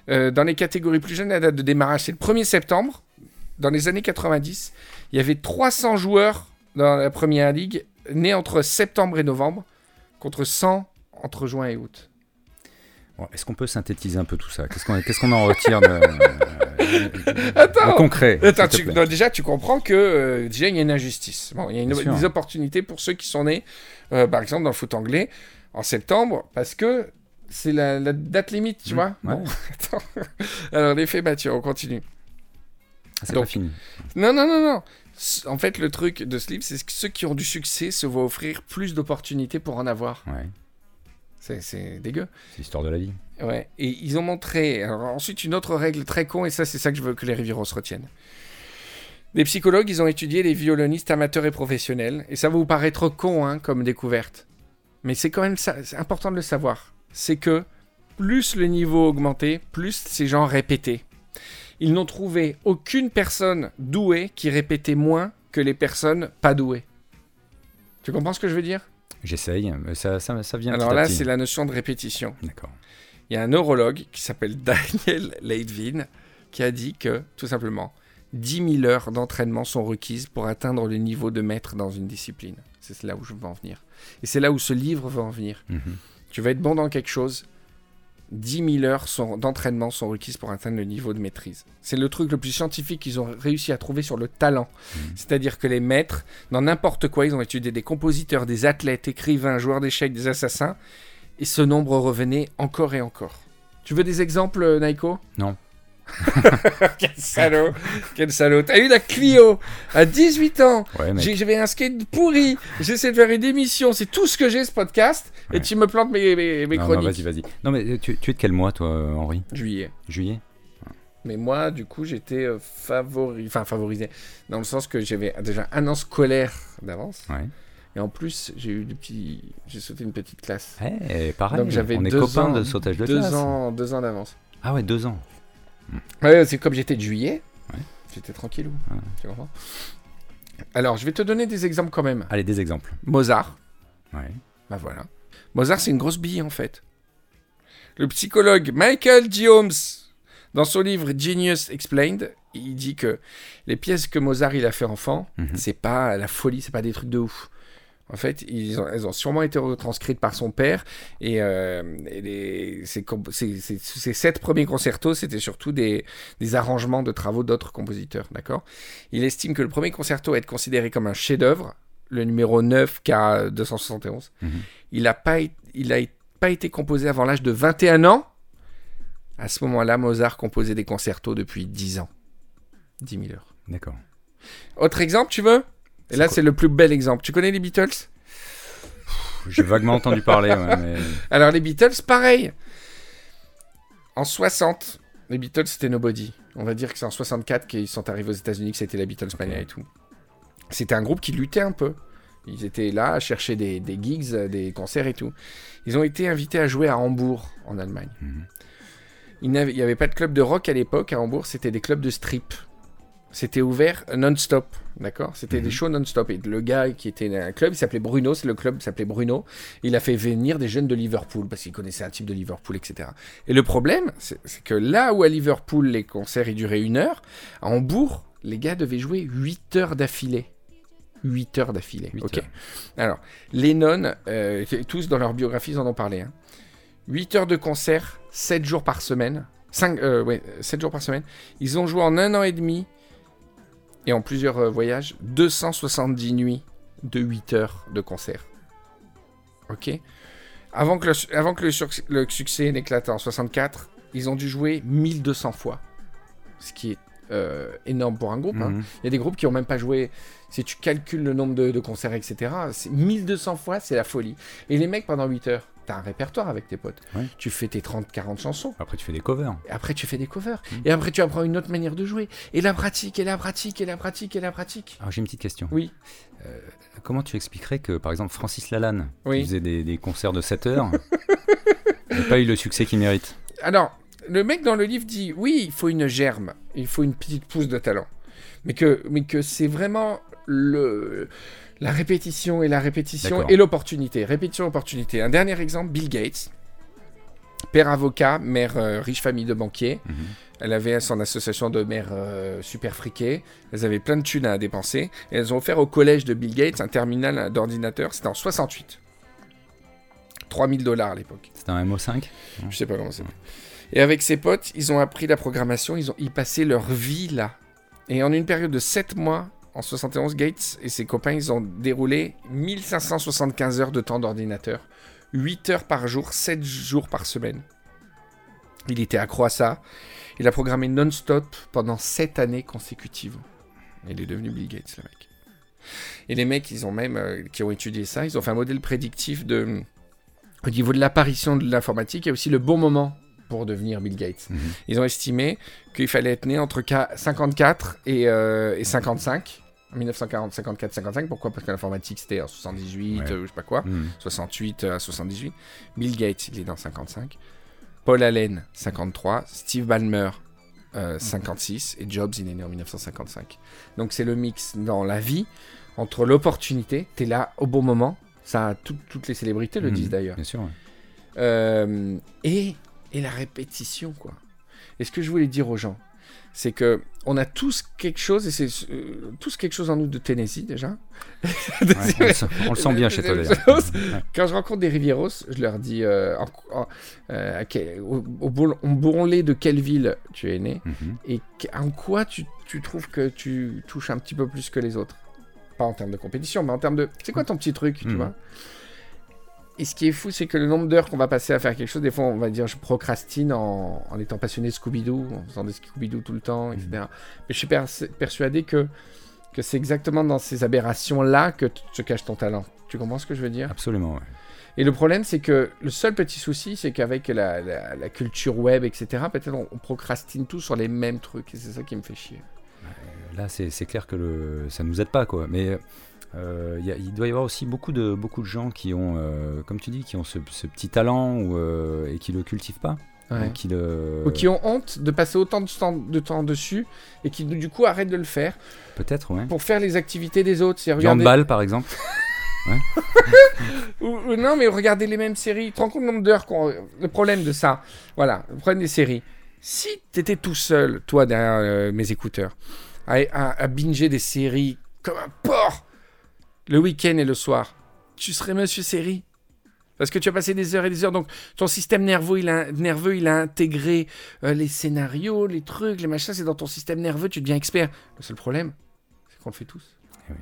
Euh, dans les catégories plus jeunes, la date de démarrage, c'est le 1er septembre. Dans les années 90, il y avait 300 joueurs dans la première ligue nés entre septembre et novembre, contre 100 entre juin et août. Bon, Est-ce qu'on peut synthétiser un peu tout ça? Qu'est-ce qu'on en retire de, euh, Attends. concret Attends, tu- non, déjà, tu comprends que euh, déjà, il y a une injustice. Bon, il y a une- des opportunités pour ceux qui sont nés, euh, par exemple, dans le foot anglais, en septembre, parce que c'est la, la date limite, tu Mmh, vois. ouais. Bon, attends. Alors, l'effet Mathieu, on continue. Ah, C'est pas fini. Non, non, non, non. En fait, le truc de livre, c'est que ceux qui ont du succès se voient offrir plus d'opportunités pour en avoir. Ouais. C'est- dégueu. C'est l'histoire de la vie. Ouais. Et ils ont montré. Alors, ensuite, une autre règle très con, et ça, c'est ça que je veux que les Rivieros retiennent. Des psychologues, ils ont étudié les violonistes amateurs et professionnels. Et ça va vous paraître con hein, comme découverte. Mais c'est quand même ça, c'est important de le savoir. C'est que plus le niveau augmentait, plus ces gens répétaient. Ils n'ont trouvé aucune personne douée qui répétait moins que les personnes pas douées. Tu comprends ce que je veux dire? J'essaye, mais ça, ça, ça vient Alors là, c'est la notion de répétition. D'accord. Il y a un neurologue qui s'appelle Daniel Leitvin qui a dit que, tout simplement, 10 000 heures d'entraînement sont requises pour atteindre le niveau de maître dans une discipline. C'est là où je veux en venir. Et c'est là où ce livre veut en venir. Mhm. Tu vas être bon dans quelque chose. 10 000 heures d'entraînement sont requises pour atteindre le niveau de maîtrise. C'est le truc le plus scientifique qu'ils ont réussi à trouver sur le talent. C'est-à-dire que les maîtres, dans n'importe quoi, ils ont étudié des compositeurs, des athlètes, écrivains, joueurs d'échecs, des assassins, et ce nombre revenait encore et encore. Tu veux des exemples, Naiko Non. Quel salaud Quel salaud T'as eu la Clio à 18 ans Ouais, J'avais un skate pourri. J'essaie de faire une émission. C'est tout ce que j'ai, ce podcast. Et tu me plantes mes, mes, mes Non, chroniques. vas-y, vas-y. Non, mais tu, tu es de quel mois, toi, Henri? Juillet. Juillet? Mais moi, du coup, j'étais euh, favori... enfin, favorisé. Dans le sens que j'avais déjà un an scolaire d'avance. Ouais. Et en plus, j'ai eu des petits... J'ai sauté une petite classe. Eh, pareil. Donc j'avais on est deux copains ans- de sautage de deux classe. ans, deux ans d'avance. Ah ouais, deux ans. Ouais, c'est comme j'étais de juillet. Ouais. J'étais. Ouais. Tu comprends? Alors, je vais te donner des exemples quand même. Allez, des exemples. Mozart. Ouais. Bah voilà. Mozart, c'est une grosse bille en fait. Le psychologue Michael G. Holmes, dans son livre Genius Explained, il dit que les pièces que Mozart il a fait enfant, Mhm. c'est pas la folie, c'est pas des trucs de ouf. En fait, ils ont, elles ont sûrement été retranscrites par son père et, euh, et les- ces, comp- ces- ces- ces sept premiers concertos, c'était surtout des, des arrangements de travaux d'autres compositeurs, d'accord? Il estime que le premier concerto est considéré comme un chef-d'œuvre, le numéro 9 K271. Mhm. Il n'a pas, il a pas été composé avant l'âge de 21 ans. À ce moment-là, Mozart composait des concertos depuis 10 ans. 10 000 heures. D'accord. Autre exemple, tu veux? Et là, c'est le plus bel exemple. Tu connais les Beatles? J'ai vaguement entendu parler, ouais, mais... Alors, les Beatles, pareil. En 60, les Beatles, c'était Nobody. On va dire que c'est en 64 qu'ils sont arrivés aux États-Unis, que c'était la Beatles Mania et tout. C'était un groupe qui luttait un peu. Ils étaient là à chercher des, des gigs, euh, des concerts et tout. Ils ont été invités à jouer à Hambourg, en Allemagne. Mhm. Il n'y avait pas de club de rock à l'époque à Hambourg, c'était des clubs de strip. C'était ouvert non-stop, d'accord? C'était Mhm. des shows non-stop. Et le gars qui était dans un club, il s'appelait Bruno, c'est le club s'appelait Bruno. Il a fait venir des jeunes de Liverpool parce qu'il connaissait un type de Liverpool, etc. Et le problème, c'est que là où à Liverpool les concerts ils duraient une heure, à Hambourg, les gars devaient jouer 8 heures d'affilée. 8 heures d'affilée. Ok. heures. Alors, Lennon, euh, tous dans leur biographie, ils en ont parlé. hein. 8 heures de concert, 7 jours par semaine. 5, ouais, 7 jours par semaine. Ils ont joué en un an et demi et en plusieurs euh, voyages 270 nuits de 8 heures de concert. Ok Avant que le, su- avant que le, suc- le succès n'éclate en 64, ils ont dû jouer 1200 fois. Ce qui est euh, énorme pour un groupe. hein. Mhm. Il y a des groupes qui ont même pas joué. Si tu calcules le nombre de, de concerts, etc., c'est 1200 fois, c'est la folie. Et les mecs, pendant 8 heures, t'as un répertoire avec tes potes. Ouais. Tu fais tes 30-40 chansons. Après, tu fais des covers. Et après, tu fais des covers. Mm. Et après, tu apprends une autre manière de jouer. Et la pratique, et la pratique, et la pratique, et la pratique. Alors, j'ai une petite question. Oui. Comment tu expliquerais que, par exemple, Francis Lalanne, Oui. qui faisait des, des concerts de 7 heures, n'a pas eu le succès qu'il mérite? Alors, le mec dans le livre dit oui, il faut une germe, il faut une petite pousse de talent. Mais que, mais que c'est vraiment le, la répétition et la répétition et l'opportunité. Répétition, opportunité. Un dernier exemple, Bill Gates. Père avocat, mère euh, riche famille de banquiers. Mhm. Elle avait son association de mères euh, super friquées. Elles avaient plein de thunes à dépenser. Et elles ont offert au collège de Bill Gates un terminal d'ordinateur. C'était en 68. 3000 dollars à l'époque. C'était un MO5 Je sais pas comment c'est. Et avec ses potes, ils ont appris la programmation, ils ont ils passaient leur vie là. Et en une période de 7 mois, en 71, Gates et ses copains, ils ont déroulé 1575 heures de temps d'ordinateur. 8 heures par jour, 7 jours par semaine. Il était accro à ça. Il a programmé non-stop pendant 7 années consécutives. Il est devenu Bill Gates, le mec. Et les mecs, ils ont même, euh, qui ont étudié ça, ils ont fait un modèle prédictif de, au niveau de l'apparition de l'informatique, a aussi le bon moment pour devenir Bill Gates. Mhm. Ils ont estimé qu'il fallait être né entre ca- 54 et, euh, et 55. En 1940, 54, 55. Pourquoi? Parce que l'informatique, c'était en 78, Ouais. euh, je sais pas quoi. Mhm. 68 à 78. Bill Gates, il est dans 55. Paul Allen, 53. Steve Ballmer, euh, 56. Et Jobs, il est né en 1955. Donc c'est le mix dans la vie entre l'opportunité, t'es là au bon moment. Ça, tout- toutes les célébrités le Mhm. disent d'ailleurs. Bien sûr. ouais. Euh, et, et la répétition, quoi. Et ce que je voulais dire aux gens, c'est que on a tous quelque chose, et c'est euh, tous quelque chose en nous de Tennessee déjà. Ouais, on, le sent, bien chez toi d'ailleurs. Quand je rencontre des Rivieros, je leur dis euh, en- en- euh, au, bourrelet de quelle ville tu es né Mhm. et en quoi tu, tu trouves que tu touches un petit peu plus que les autres? Pas en termes de compétition, mais en termes de. C'est quoi ton petit truc, tu Mhm. vois? Et ce qui est fou, c'est que le nombre d'heures qu'on va passer à faire quelque chose, des fois, on va dire je procrastine en, en étant passionné Scooby-Doo, en faisant des Scooby-Doo tout le temps, etc. Mais je suis pers- persuadé que, que c'est exactement dans ces aberrations-là que t- se cache ton talent. Tu comprends ce que je veux dire? Absolument, ouais. et le problème, c'est que le seul petit souci, c'est qu'avec la, la- la culture web, etc., peut-être on, on procrastine tout sur les mêmes trucs. Et c'est ça qui me fait chier. Là, c'est c'est clair que le, ça nous aide pas, quoi. Mais euh, il y a- il doit y avoir aussi beaucoup de, beaucoup de gens qui ont, euh, comme tu dis, qui ont ce, ce petit talent ou, euh, et qui le cultivent pas. Ouais. ou qui le... Ou qui ont honte de passer autant de temps, de temps dessus et qui du coup arrêtent de le faire Peut-être, ouais. pour faire les activités des autres. Du regarder... handball, par exemple. Ou, ou non, mais regardez les mêmes séries. Tu te rends compte le nombre d'heures qu'on... Le problème de ça, voilà, le problème des séries. Si t'étais tout seul, toi, derrière mes écouteurs, à, à, à binger des séries comme un porc, le week-end et le soir, tu serais monsieur série. Parce que tu as passé des heures et des heures, donc ton système nerveux, il a, nerveux, il a intégré euh, les scénarios, les trucs, les machins, c'est dans ton système nerveux, tu deviens expert. Le seul problème, c'est qu'on le fait tous. Eh oui.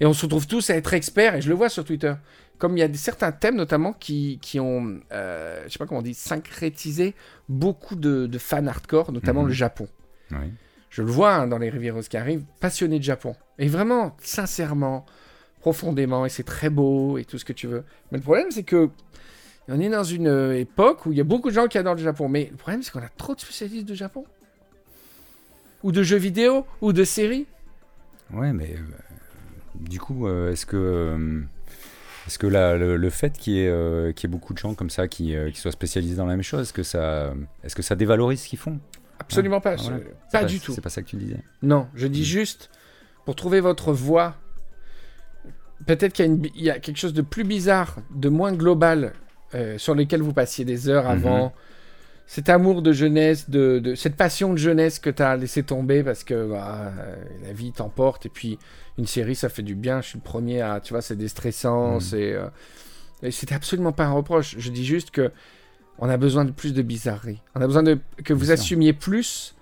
Et on se retrouve tous à être experts, et je le vois sur Twitter. Comme il y a des, certains thèmes notamment qui, qui ont, euh, je sais pas comment on dit, syncrétisé beaucoup de, de fans hardcore, notamment Mhm. le Japon. Oui. Je le vois hein, dans les Rivieros qui arrivent, passionnés de Japon. Et vraiment, sincèrement, profondément, et c'est très beau, et tout ce que tu veux. Mais le problème, c'est que on est dans une euh, époque où il y a beaucoup de gens qui adorent le Japon. Mais le problème, c'est qu'on a trop de spécialistes de Japon. Ou de jeux vidéo, ou de séries. Ouais, mais euh, du coup, euh, est-ce que, euh, est-ce que la- le, le fait qu'il y, ait, qu'il y ait beaucoup de gens comme ça qui, qui soient spécialisés dans la même chose, est-ce que ça, est-ce que ça dévalorise ce qu'ils font? Absolument pas. Ah, voilà. je- C'est Pas du tout. C'est pas ça que tu disais. Non, je dis Mm. juste, pour trouver votre voie, peut-être qu'il y, a une bi- il y a quelque chose de plus bizarre, de moins global, euh, sur lequel vous passiez des heures Mhm. avant. Cet amour de jeunesse, de, de- cette passion de jeunesse que tu as laissé tomber parce que bah, euh, la vie t'emporte. Et puis, une série, ça fait du bien. Je suis le premier à, tu vois, c'est déstressant. Mhm. C'est, euh, et c'était absolument pas un reproche. Je dis juste que on a besoin de plus de bizarreries. On a besoin de que vous assumiez plus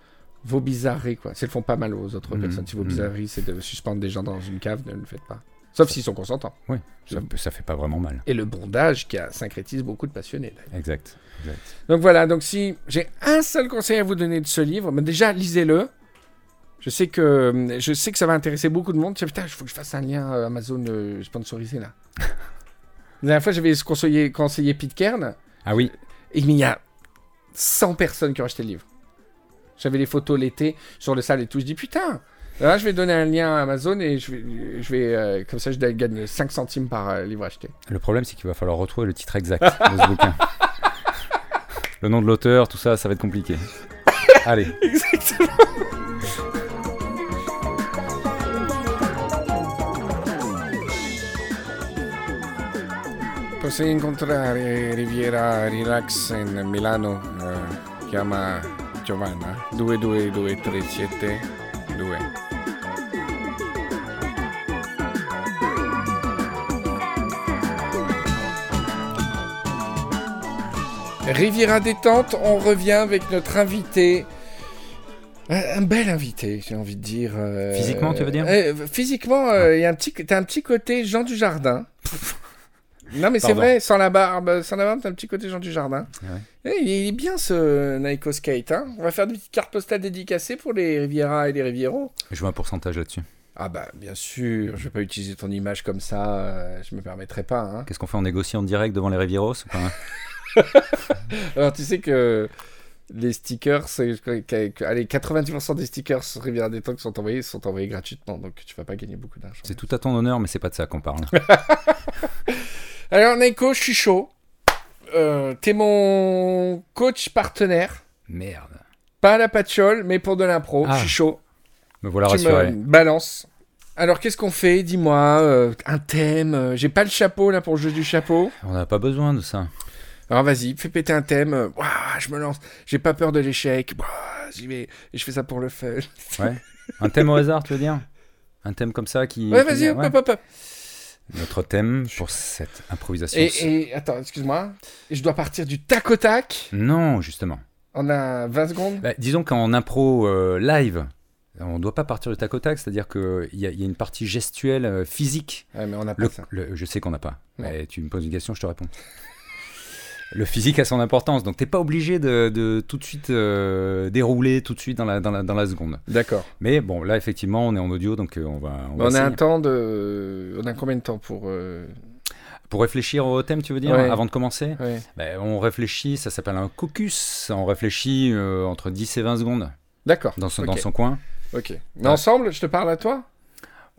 vos bizarreries, quoi. Elles font pas mal aux autres Mhm, personnes. Si vos bizarreries, c'est de suspendre des gens dans une cave, ne le faites pas. Sauf s'ils sont consentants. Oui, ça, ça fait pas vraiment mal. Et le bondage qui a, syncrétise beaucoup de passionnés. Exact. exact. Donc voilà, donc si j'ai un seul conseil à vous donner de ce livre, mais déjà lisez-le. Je sais que je sais que ça va intéresser beaucoup de monde. Tiens, putain, il faut que je fasse un lien euh, Amazon euh, sponsorisé là. La dernière fois, j'avais conseillé, conseillé Pitcairn, Ah oui, et il y a 100 personnes qui ont acheté le livre. J'avais les photos l'été sur le salle et tout. Je dis putain, là je vais donner un lien à Amazon et je vais, je vais euh, comme ça je gagne 5 centimes par euh, livre acheté. le problème c'est qu'il va falloir retrouver le titre exact de ce bouquin. Le nom de l'auteur, tout ça, ça va être compliqué. Allez, Exactement. Posso incontrare Riviera Relax in Milano, eh, chiama Giovanna, 22237 Riviera détente, on revient avec notre invité. Un, bel invité, j'ai envie de dire. euh, Physiquement, tu veux dire euh, Physiquement, euh, il y a un petit, t'as un petit côté Jean du Jardin. non, mais c'est vrai, sans la barbe, sans la barbe, t'as un petit côté Jean du Jardin. Ouais. Eh, il, est, il est bien ce Naiko Skate. Hein On va faire des petites cartes postales dédicacées pour les Riviera et les Rivieros. je veux un pourcentage là-dessus. Ah bah bien sûr, je vais pas utiliser ton image comme ça, euh, je me permettrai pas. Hein. Qu'est-ce qu'on fait On négocie en direct devant les Rivieros ou pas Alors tu sais que les stickers, allez, 90% des stickers sur Riviera Détente qui sont envoyés sont envoyés gratuitement, donc tu vas pas gagner beaucoup d'argent. C'est tout à ton honneur, mais c'est pas de ça qu'on parle. Alors Naiko, je suis chaud. Euh, T'es mon coach partenaire. Merde. Pas à la patchole, mais pour de l'impro. Ah, je suis chaud. Me voilà tu rassuré. me balances. Alors qu'est-ce qu'on fait? Dis-moi. euh, un thème. euh, J'ai pas le chapeau là pour le jeu du chapeau. On n'a pas besoin de ça. Alors vas-y, fais péter un thème. Ouah, je me lance. J'ai pas peur de l'échec. J'y vais. Et je fais ça pour le fun. Ouais. Un thème au hasard, tu veux dire? Un thème comme ça qui. Ouais, vas-y, hop, hop, hop. Notre thème pour cette improvisation. Et, et attends, excuse-moi. Je dois partir du tac au tac? Non, justement. On a 20 secondes? Bah, disons qu'en impro euh, live, on ne doit pas partir du tac au tac, c'est-à-dire qu'il y, a- il y a une partie gestuelle, euh, physique. Ouais, mais on a pas Le- ça. le- je sais qu'on n'a pas. Mais tu me poses une question, je te réponds. Le physique a son importance, donc t'es pas obligé de, de tout de suite euh, dérouler tout de suite dans la, dans la, dans la seconde. D'accord. Mais bon, là effectivement, on est en audio, donc euh, on va. On, va On, a un temps de. On a combien de temps pour. euh, Pour réfléchir au thème, tu veux dire, Ouais. avant de commencer Ouais. Ben, On réfléchit, ça s'appelle un caucus. On réfléchit entre 10 et 20 secondes D'accord. dans son, Ok. dans son coin. Ok. Mais Ouais. ensemble, je te parle à toi?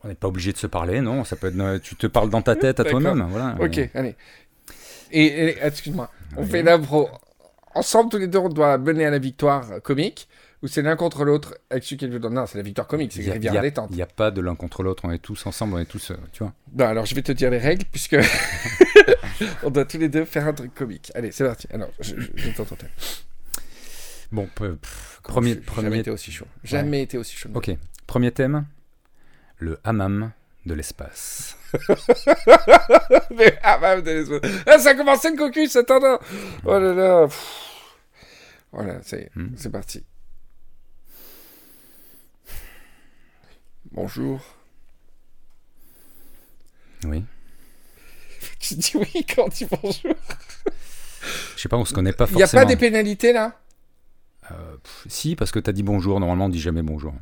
On n'est pas obligé de se parler, non Ça peut être, tu te parles dans ta tête à toi-même, voilà. Ok, allez. Et, et- excuse-moi, on Oui. fait l'impro. Ensemble, tous les deux, on doit mener à la victoire comique Ou c'est l'un contre l'autre avec celui qui est Non, c'est la victoire comique, c'est Rivière a- détente. Il n'y a pas de l'un contre l'autre, on est tous ensemble, on est tous, euh, tu vois. Bon, alors je vais te dire les règles puisque on doit tous les deux faire un truc comique. Allez, c'est parti. Alors, je, je, je t'entends. Bon, pff, premier, Jamais premier, été aussi chaud. Jamais été aussi chaud. ok, premier thème, le hammam de l'espace. Mais- ah, bah, de l'espace. Ah, ça a commencé le caucus, attends. non. Oh là là. pff. Voilà, c'est Hmm. c'est parti. Bonjour. Oui. Tu dis oui quand tu dis bonjour. Je sais pas, on se connaît pas Il n'y a forcément. pas des pénalités là? Euh, pff, si, parce que t'as dit bonjour, normalement on dit jamais bonjour.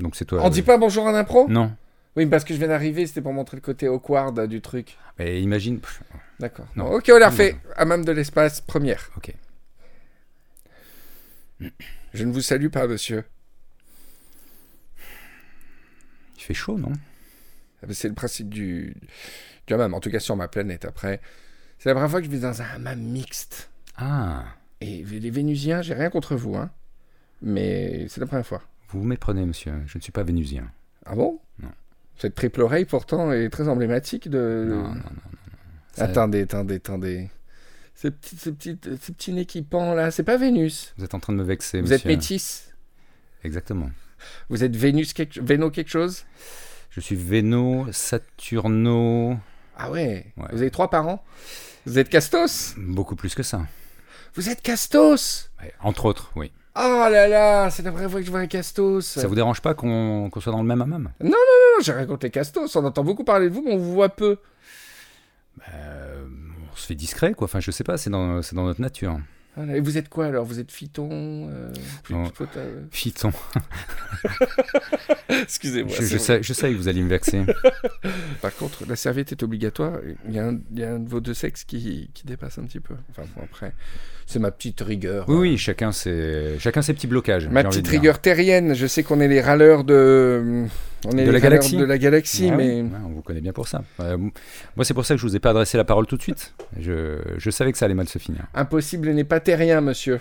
Donc c'est toi. On dit pas bonjour en impro? Non. Oui, parce que je viens d'arriver, c'était pour montrer le côté awkward du truc. Mais imagine. D'accord. Non. Ok, on l'a refait. Même de l'espace, première. Ok. Je ne vous salue pas, monsieur. Il fait chaud, non? Ah, C'est le principe du, du hammam, en tout cas sur ma planète. Après, c'est la première fois que je vais dans un hammam mixte. Ah, Et les Vénusiens, j'ai rien contre vous, hein. Mais c'est la première fois. vous vous méprenez, monsieur. Je ne suis pas vénusien. Ah bon? Cette triple oreille, pourtant, est très emblématique de... Non, non, non. non. Ça- Attendez, attendez, attendez. Ce petit, ce petit, ce petit nez qui pend, là, c'est pas Vénus. Vous êtes en train de me vexer, Vous monsieur. êtes métis. Exactement. Vous êtes Vénus, quelque... Véno quelque chose? Je suis Véno, Saturno, Ah ouais. Ouais. Vous avez trois parents? Vous êtes Castos? Beaucoup plus que ça. Vous êtes Castos? Ouais, entre autres, oui. Oh là là, c'est la première fois que je vois un Castos. Ça vous dérange pas qu'on soit dans le même hammam? Non, j'ai rien contre les Castos. On entend beaucoup parler de vous, mais on vous voit peu. Euh, On se fait discret, quoi. Enfin, je sais pas, c'est dans, c'est dans notre nature. Voilà. Et vous êtes quoi alors? Vous êtes Phyton euh, Non. Python. Excusez-moi. Je, sais, je sais que vous allez me vexer. Par contre, la serviette est obligatoire. Il y, a un, il y a un de vos deux sexes qui, qui dépasse un petit peu. Enfin, bon, après, c'est ma petite rigueur. Oui, euh, oui, chacun ses, chacun ses petits blocages. Ma petite rigueur terrienne. Je sais qu'on est les râleurs de. On est De la galaxie. De la galaxie, Ah oui, mais. ouais, on vous connaît bien pour ça. Euh, moi, c'est pour ça que je vous ai pas adressé la parole tout de suite. Je, je savais que ça allait mal se finir. Impossible n'est pas terrien, monsieur.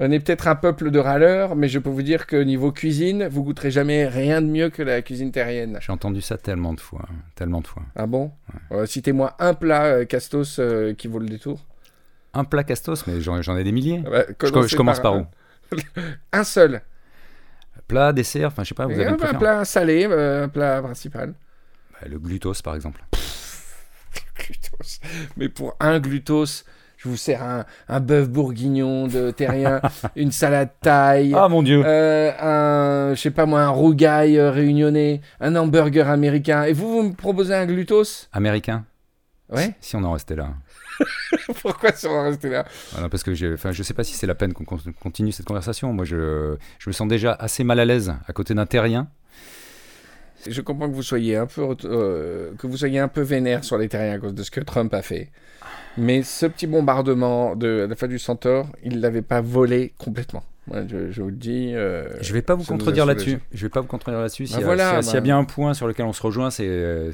On est peut-être un peuple de râleurs, mais je peux vous dire que niveau cuisine, vous goûterez jamais rien de mieux que la cuisine terrienne. J'ai entendu ça tellement de fois, hein, tellement de fois. Ah bon? Euh, Citez-moi un plat euh, Castos euh, qui vaut le détour. Un plat castos, mais j'en ai des milliers. Ah bah, Je, commence par où? Un seul. Plat, dessert, enfin je sais pas, vous Et avez un, plat salé, un plat principal. Bah, Le glutos par exemple. Glutos. Mais pour un glutos, je vous sers un, un bœuf bourguignon de terrien, une salade taille. Ah mon dieu Euh, un, je sais pas moi, un rougail euh, réunionnais, un hamburger américain. Et vous, vous me proposez un glutos? Américain Ouais. Si on en restait là. Pourquoi ça va rester là? Voilà, parce que enfin, je sais pas si c'est la peine qu'on con- continue cette conversation. Moi, je, je me sens déjà assez mal à l'aise à côté d'un terrien. Je comprends que vous soyez un peu, euh, que vous soyez un peu vénère sur les terriens à cause de ce que Trump a fait. Mais ce petit bombardement de la fin du Centaure, il l'avait pas volé complètement. Je, je vous le dis. euh, Je vais pas vous contredire là-dessus. Je vais pas vous contredire là-dessus. S'il Bah y, a- voilà, s'il y a- s'il y a bah. bien un point sur lequel on se rejoint, c'est, euh,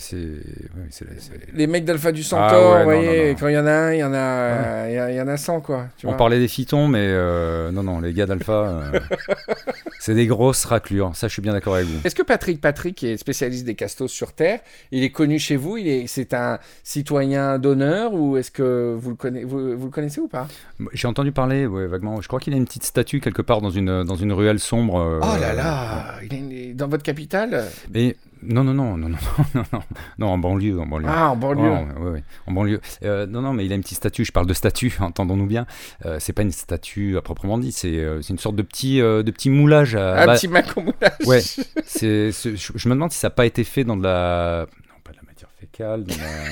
Les mecs d'Alpha du Centaure, Ah ouais, vous voyez, non, non. quand il y en a un, il y en a, il y en a 100 quoi. Tu On vois. parlait des phytons, mais euh, non, non, les gars d'Alpha, euh, c'est des grosses raclures, ça je suis bien d'accord avec vous. Est-ce que Patrick Patrick, qui est spécialiste des castos sur Terre, il est connu chez vous? Il est, C'est un citoyen d'honneur ou est-ce que vous le, connaissez, vous, vous le connaissez ou pas? J'ai entendu parler, ouais, vaguement. Je crois qu'il a une petite statue quelque part dans une, dans une ruelle sombre. euh, Oh là là il est Dans votre capitale Mais non, non, non, non, non, non, non, non, en banlieue, en banlieue. Ah, en banlieue. Oh, ouais, ouais, en banlieue. Euh, non, non, mais il a une petite statue. Je parle de statue, entendons-nous bien. Euh, c'est pas une statue à proprement dit. C'est euh, une sorte de petit, euh, de petit moulage. À, Un bah, petit macomoulage Ouais. c'est, c'est- je, je me demande si ça n'a pas été fait dans de la, non pas de la matière fécale, dans la-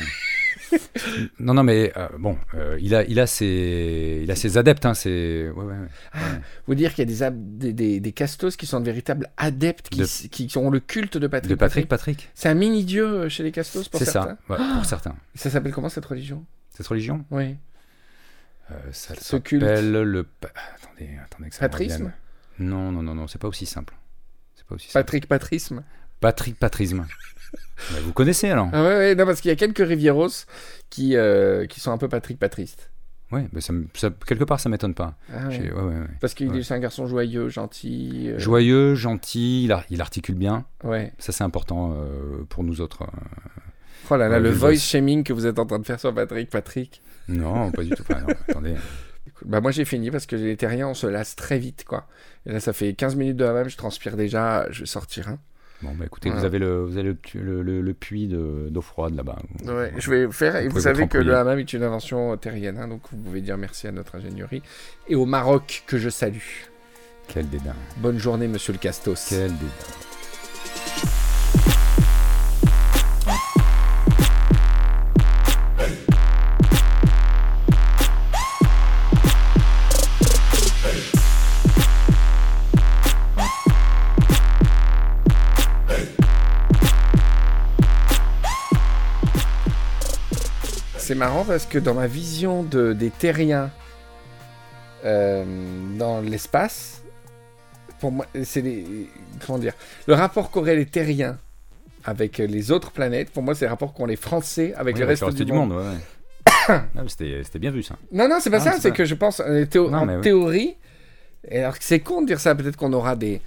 non, non, mais euh, bon, euh, il a, il a ses, il a ses adeptes. Hein, c'est, ouais, ouais, ouais. Vous dire qu'il y a des, ab- des, des, des castos qui sont de véritables adeptes, qui, De- qui ont le culte de Patrick De Patrick, Patrick. C'est un mini-dieu euh, chez les castos pour C'est certains ça, ouais, pour certains. Ça s'appelle comment cette religion? Cette religion, Oui. euh, ça s'appelle le. Attendez, attendez que ça me Patrisme. Non, non, non, non, c'est pas aussi simple. C'est pas aussi simple. Patrick Patrisme? Patrick Patrisme. Bah, vous connaissez alors Ah ouais, ouais, non, parce qu'il y a quelques Rivieros qui, euh, qui sont un peu Patrick Patristes. Ouais, mais ça, me- ça- quelque part ça m'étonne pas. Ah ouais. J'ai- ouais, ouais, ouais. Parce qu'il est un garçon joyeux, gentil. euh, Joyeux, gentil, il, ar- il articule bien. Ouais. Ça c'est important euh, pour nous autres. euh. Oh là là, le voice shaming que vous êtes en train de faire sur Patrick Patrick. Non, pas du tout. Non, attendez. Bah moi j'ai fini parce que les terriens on se lasse très vite quoi. Et là ça fait 15 minutes de la même, je transpire déjà, je vais sortir. Hein. Bon, bah écoutez, Voilà. vous avez le, vous avez le, le, puits de- d'eau froide là-bas. Ouais, je vais faire. Et Vous vous, pouvez savez vous que le hammam est une invention terrienne, hein, donc vous pouvez dire merci à notre ingénierie et au Maroc que je salue. Quel dédain. Bonne journée, monsieur le Castos. Quel dédain. Marrant parce que dans ma vision de, des terriens euh, dans l'espace, pour moi, c'est les. Comment dire Le rapport qu'auraient les terriens avec les autres planètes, pour moi, c'est le rapport qu'ont les Français avec Oui, le reste du, monde. ouais, ouais. C'était bien vu ça. Non, non, c'est pas Ah, ça, c'est c'est que je pense, euh, théo- Non, en oui. théorie, et alors que c'est con de dire ça, peut-être qu'on aura des,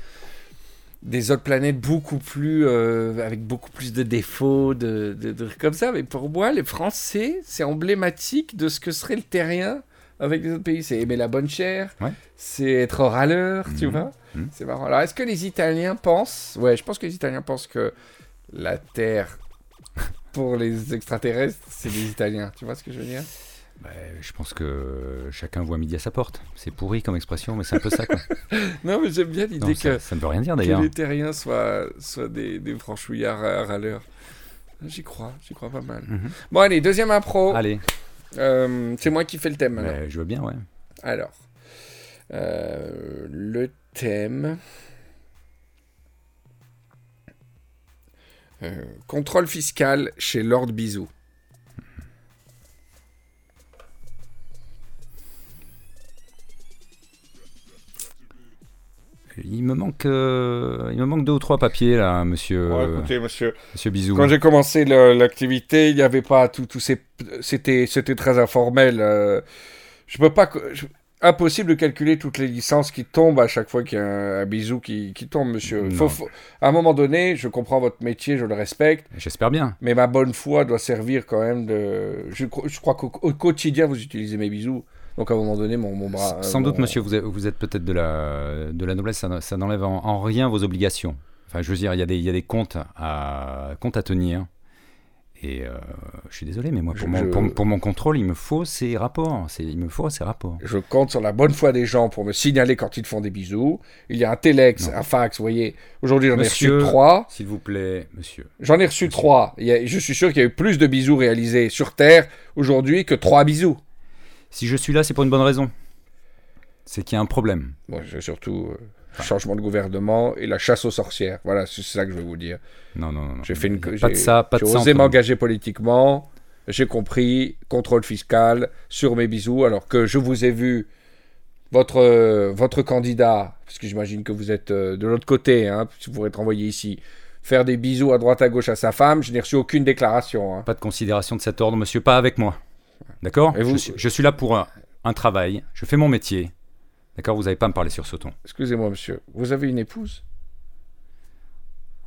des autres planètes beaucoup plus, euh, avec beaucoup plus de défauts, de, de, comme ça, mais pour moi, les Français, c'est emblématique de ce que serait le terrien avec les autres pays. C'est aimer la bonne chair, Ouais. c'est être râleur, tu Mhm. vois. Mhm. C'est marrant. Alors, est-ce que les Italiens pensent, ouais, je pense que les Italiens pensent que la Terre, pour les extraterrestres, c'est les Italiens, tu vois ce que je veux dire? Bah, je pense que chacun voit midi à sa porte. C'est pourri comme expression, mais c'est un peu ça. Quoi. Non, mais j'aime bien l'idée que, ça ne veut rien dire que les terriens soient, soient des, des franchouillards à râleurs. J'y crois, j'y crois pas mal. Mhm. Bon, allez, deuxième impro. Allez, Euh, c'est moi qui fais le thème bah, je veux bien, ouais. Alors, euh, le thème. Euh, contrôle fiscal chez Lord Bisou. Il me manque, euh, il me manque deux ou trois papiers là, monsieur, Bon, écoutez, monsieur, monsieur Bisou. Quand j'ai commencé l'activité, il n'y avait pas tout, tout ces, c'était, c'était très informel. euh, je peux pas, je- impossible de calculer toutes les licences qui tombent à chaque fois qu'il y a un, un bisou qui, qui tombe, monsieur. Non. Faut- faut- à un moment donné, je comprends votre métier, je le respecte, J'espère bien. mais ma bonne foi doit servir quand même de. Je, cro- je crois qu'au au quotidien vous utilisez mes bisous, donc à un moment donné, mon, mon bras. S- Sans euh, doute, mon- monsieur, vous êtes, vous êtes peut-être de la, de la noblesse, ça, n'enlève en, en rien vos obligations. Enfin, je veux dire, il y a des, il y a des comptes, à, comptes à tenir. Et euh, je suis désolé, mais moi, pour, Je- mon, je- pour, pour mon contrôle, il me faut ces rapports. Il me faut ces rapports. Je compte sur la bonne foi des gens pour me signaler quand ils font des bisous. Il y a un téléx, Non. un fax, vous voyez. Aujourd'hui, j'en ai reçu trois. S'il vous plaît, monsieur. J'en ai reçu trois. Il y a- je suis sûr qu'il y a eu plus de bisous réalisés sur Terre aujourd'hui que trois bisous. Si je suis là, c'est pour une bonne raison. C'est qu'il y a un problème. Bon, c'est surtout euh, le changement de gouvernement et la chasse aux sorcières. Voilà, c'est ça que je vais vous dire. Non, non, non. J'ai fait une, Pas j'ai- de ça, pas de j'ai ça. osé entre nous. m'engager politiquement. J'ai compris contrôle fiscal sur mes bisous, alors que je vous ai vu votre euh, votre candidat, parce que j'imagine que vous êtes euh, de l'autre côté, hein, si vous être envoyé ici, faire des bisous à droite à gauche à sa femme. Je n'ai reçu aucune déclaration. hein. Pas de considération de cet ordre, monsieur, pas avec moi. D'accord vous- je, suis, je suis là pour un, un travail, je fais mon métier. D'accord Vous n'avez pas à me parler sur ce ton. Excusez-moi, monsieur. Vous avez une épouse?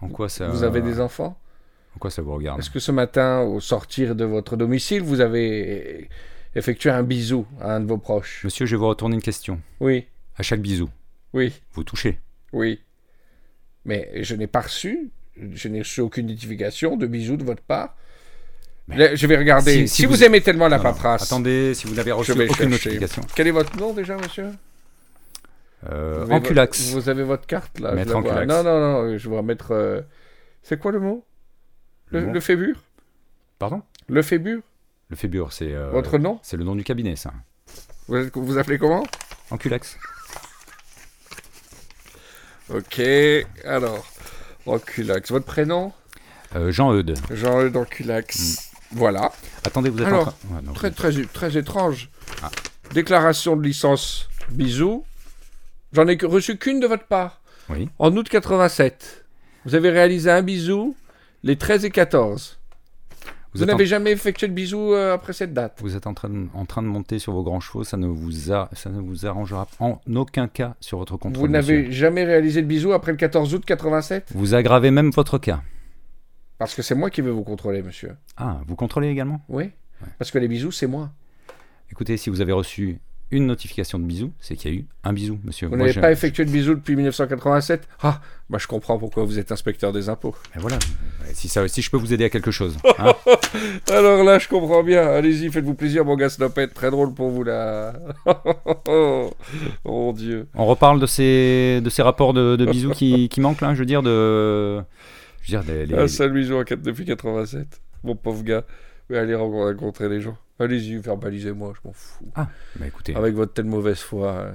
En quoi ça. Vous avez des enfants? En quoi ça vous regarde? Est-ce que ce matin, au sortir de votre domicile, vous avez effectué un bisou à un de vos proches? Monsieur, je vais vous retourner une question. Oui, À chaque bisou, oui, vous touchez. oui. Mais je n'ai pas reçu, je n'ai reçu aucune notification de bisou de votre part. Je vais regarder. si- Si, si vous, vous- aimez tellement la Non, non. paperasse. Attendez, si vous n'avez reçu aucune chercher. notification. Quel est votre nom déjà, monsieur? Euh, Vous vo- Vous avez votre carte là Maître. Anculax. Non, non, non, je vais mettre. euh, C'est quoi le mot? Le, Le mot le fébure Pardon? Le fébure Le Fébure, c'est. euh, Votre nom? C'est le nom du cabinet, ça. vous, êtes- vous appelez comment? Anculax. Ok, alors. Anculax. Votre prénom? Jean-Eudes. Jean-Eudes Anculax. Voilà. Attendez, vous êtes Alors, en train. Non, Très, très, très étrange. Ah. Déclaration de licence bisous. J'en ai reçu qu'une de votre part. Oui. En août 87. Vous avez réalisé un bisou les 13 et 14. Vous, en- n'avez jamais effectué de bisou euh, après cette date. Vous êtes en train, de, en train de monter sur vos grands chevaux, ça ne vous, a, ça ne vous arrangera en aucun cas sur votre contrôle. Vous n'avez jamais réalisé de bisou après le 14 août 87 Vous aggravez même votre cas. Parce que c'est moi qui vais vous contrôler, monsieur. Ah, vous contrôlez également? Oui Parce que les bisous, c'est moi. Écoutez, si vous avez reçu une notification de bisou, c'est qu'il y a eu un bisou, monsieur. Vous n'avez pas effectué de bisous depuis 1987 Ah, bah je comprends pourquoi vous êtes inspecteur des impôts. Mais voilà, si, ça, si je peux vous aider à quelque chose. hein. Alors là, je comprends bien. Allez-y, faites-vous plaisir, mon gars Snopette. Très drôle pour vous, là. oh mon Dieu. On reparle de ces, de ces rapports de, de bisous qui, qui manquent, là, je veux dire, de... Je veux dire, des- les- Un seul bisou en quatre- depuis 87. Mon pauvre gars. Mais allez rencontrer les gens. Allez-y, verbalisez-moi, je m'en fous. Bah, écoutez, Avec votre telle mauvaise foi.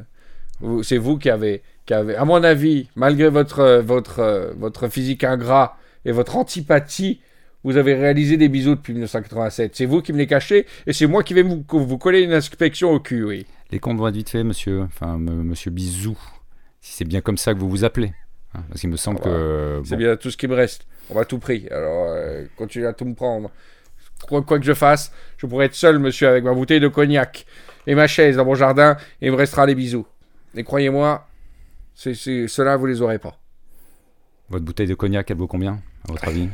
vous- C'est vous qui avez, qui avez, à mon avis, malgré votre, votre, votre physique ingrat et votre antipathie, vous avez réalisé des bisous depuis 1987. C'est vous qui me les cachez et c'est moi qui vais vous, vous coller une inspection au cul, oui. les comptes vont être vite faits, monsieur. Enfin, monsieur Bisou. Si c'est bien comme ça que vous vous appelez. Hein, parce qu'il me semble Ah bah, que... C'est bon, bien tout ce qui me reste. On va tout pris. Alors, euh, continuez à tout me prendre. Quoi, quoi que je fasse, je pourrais être seul, monsieur, avec ma bouteille de cognac et ma chaise dans mon jardin, et il me restera les bisous. Et croyez-moi, ceux-là, vous les aurez pas. Votre bouteille de cognac, elle vaut combien, à votre avis?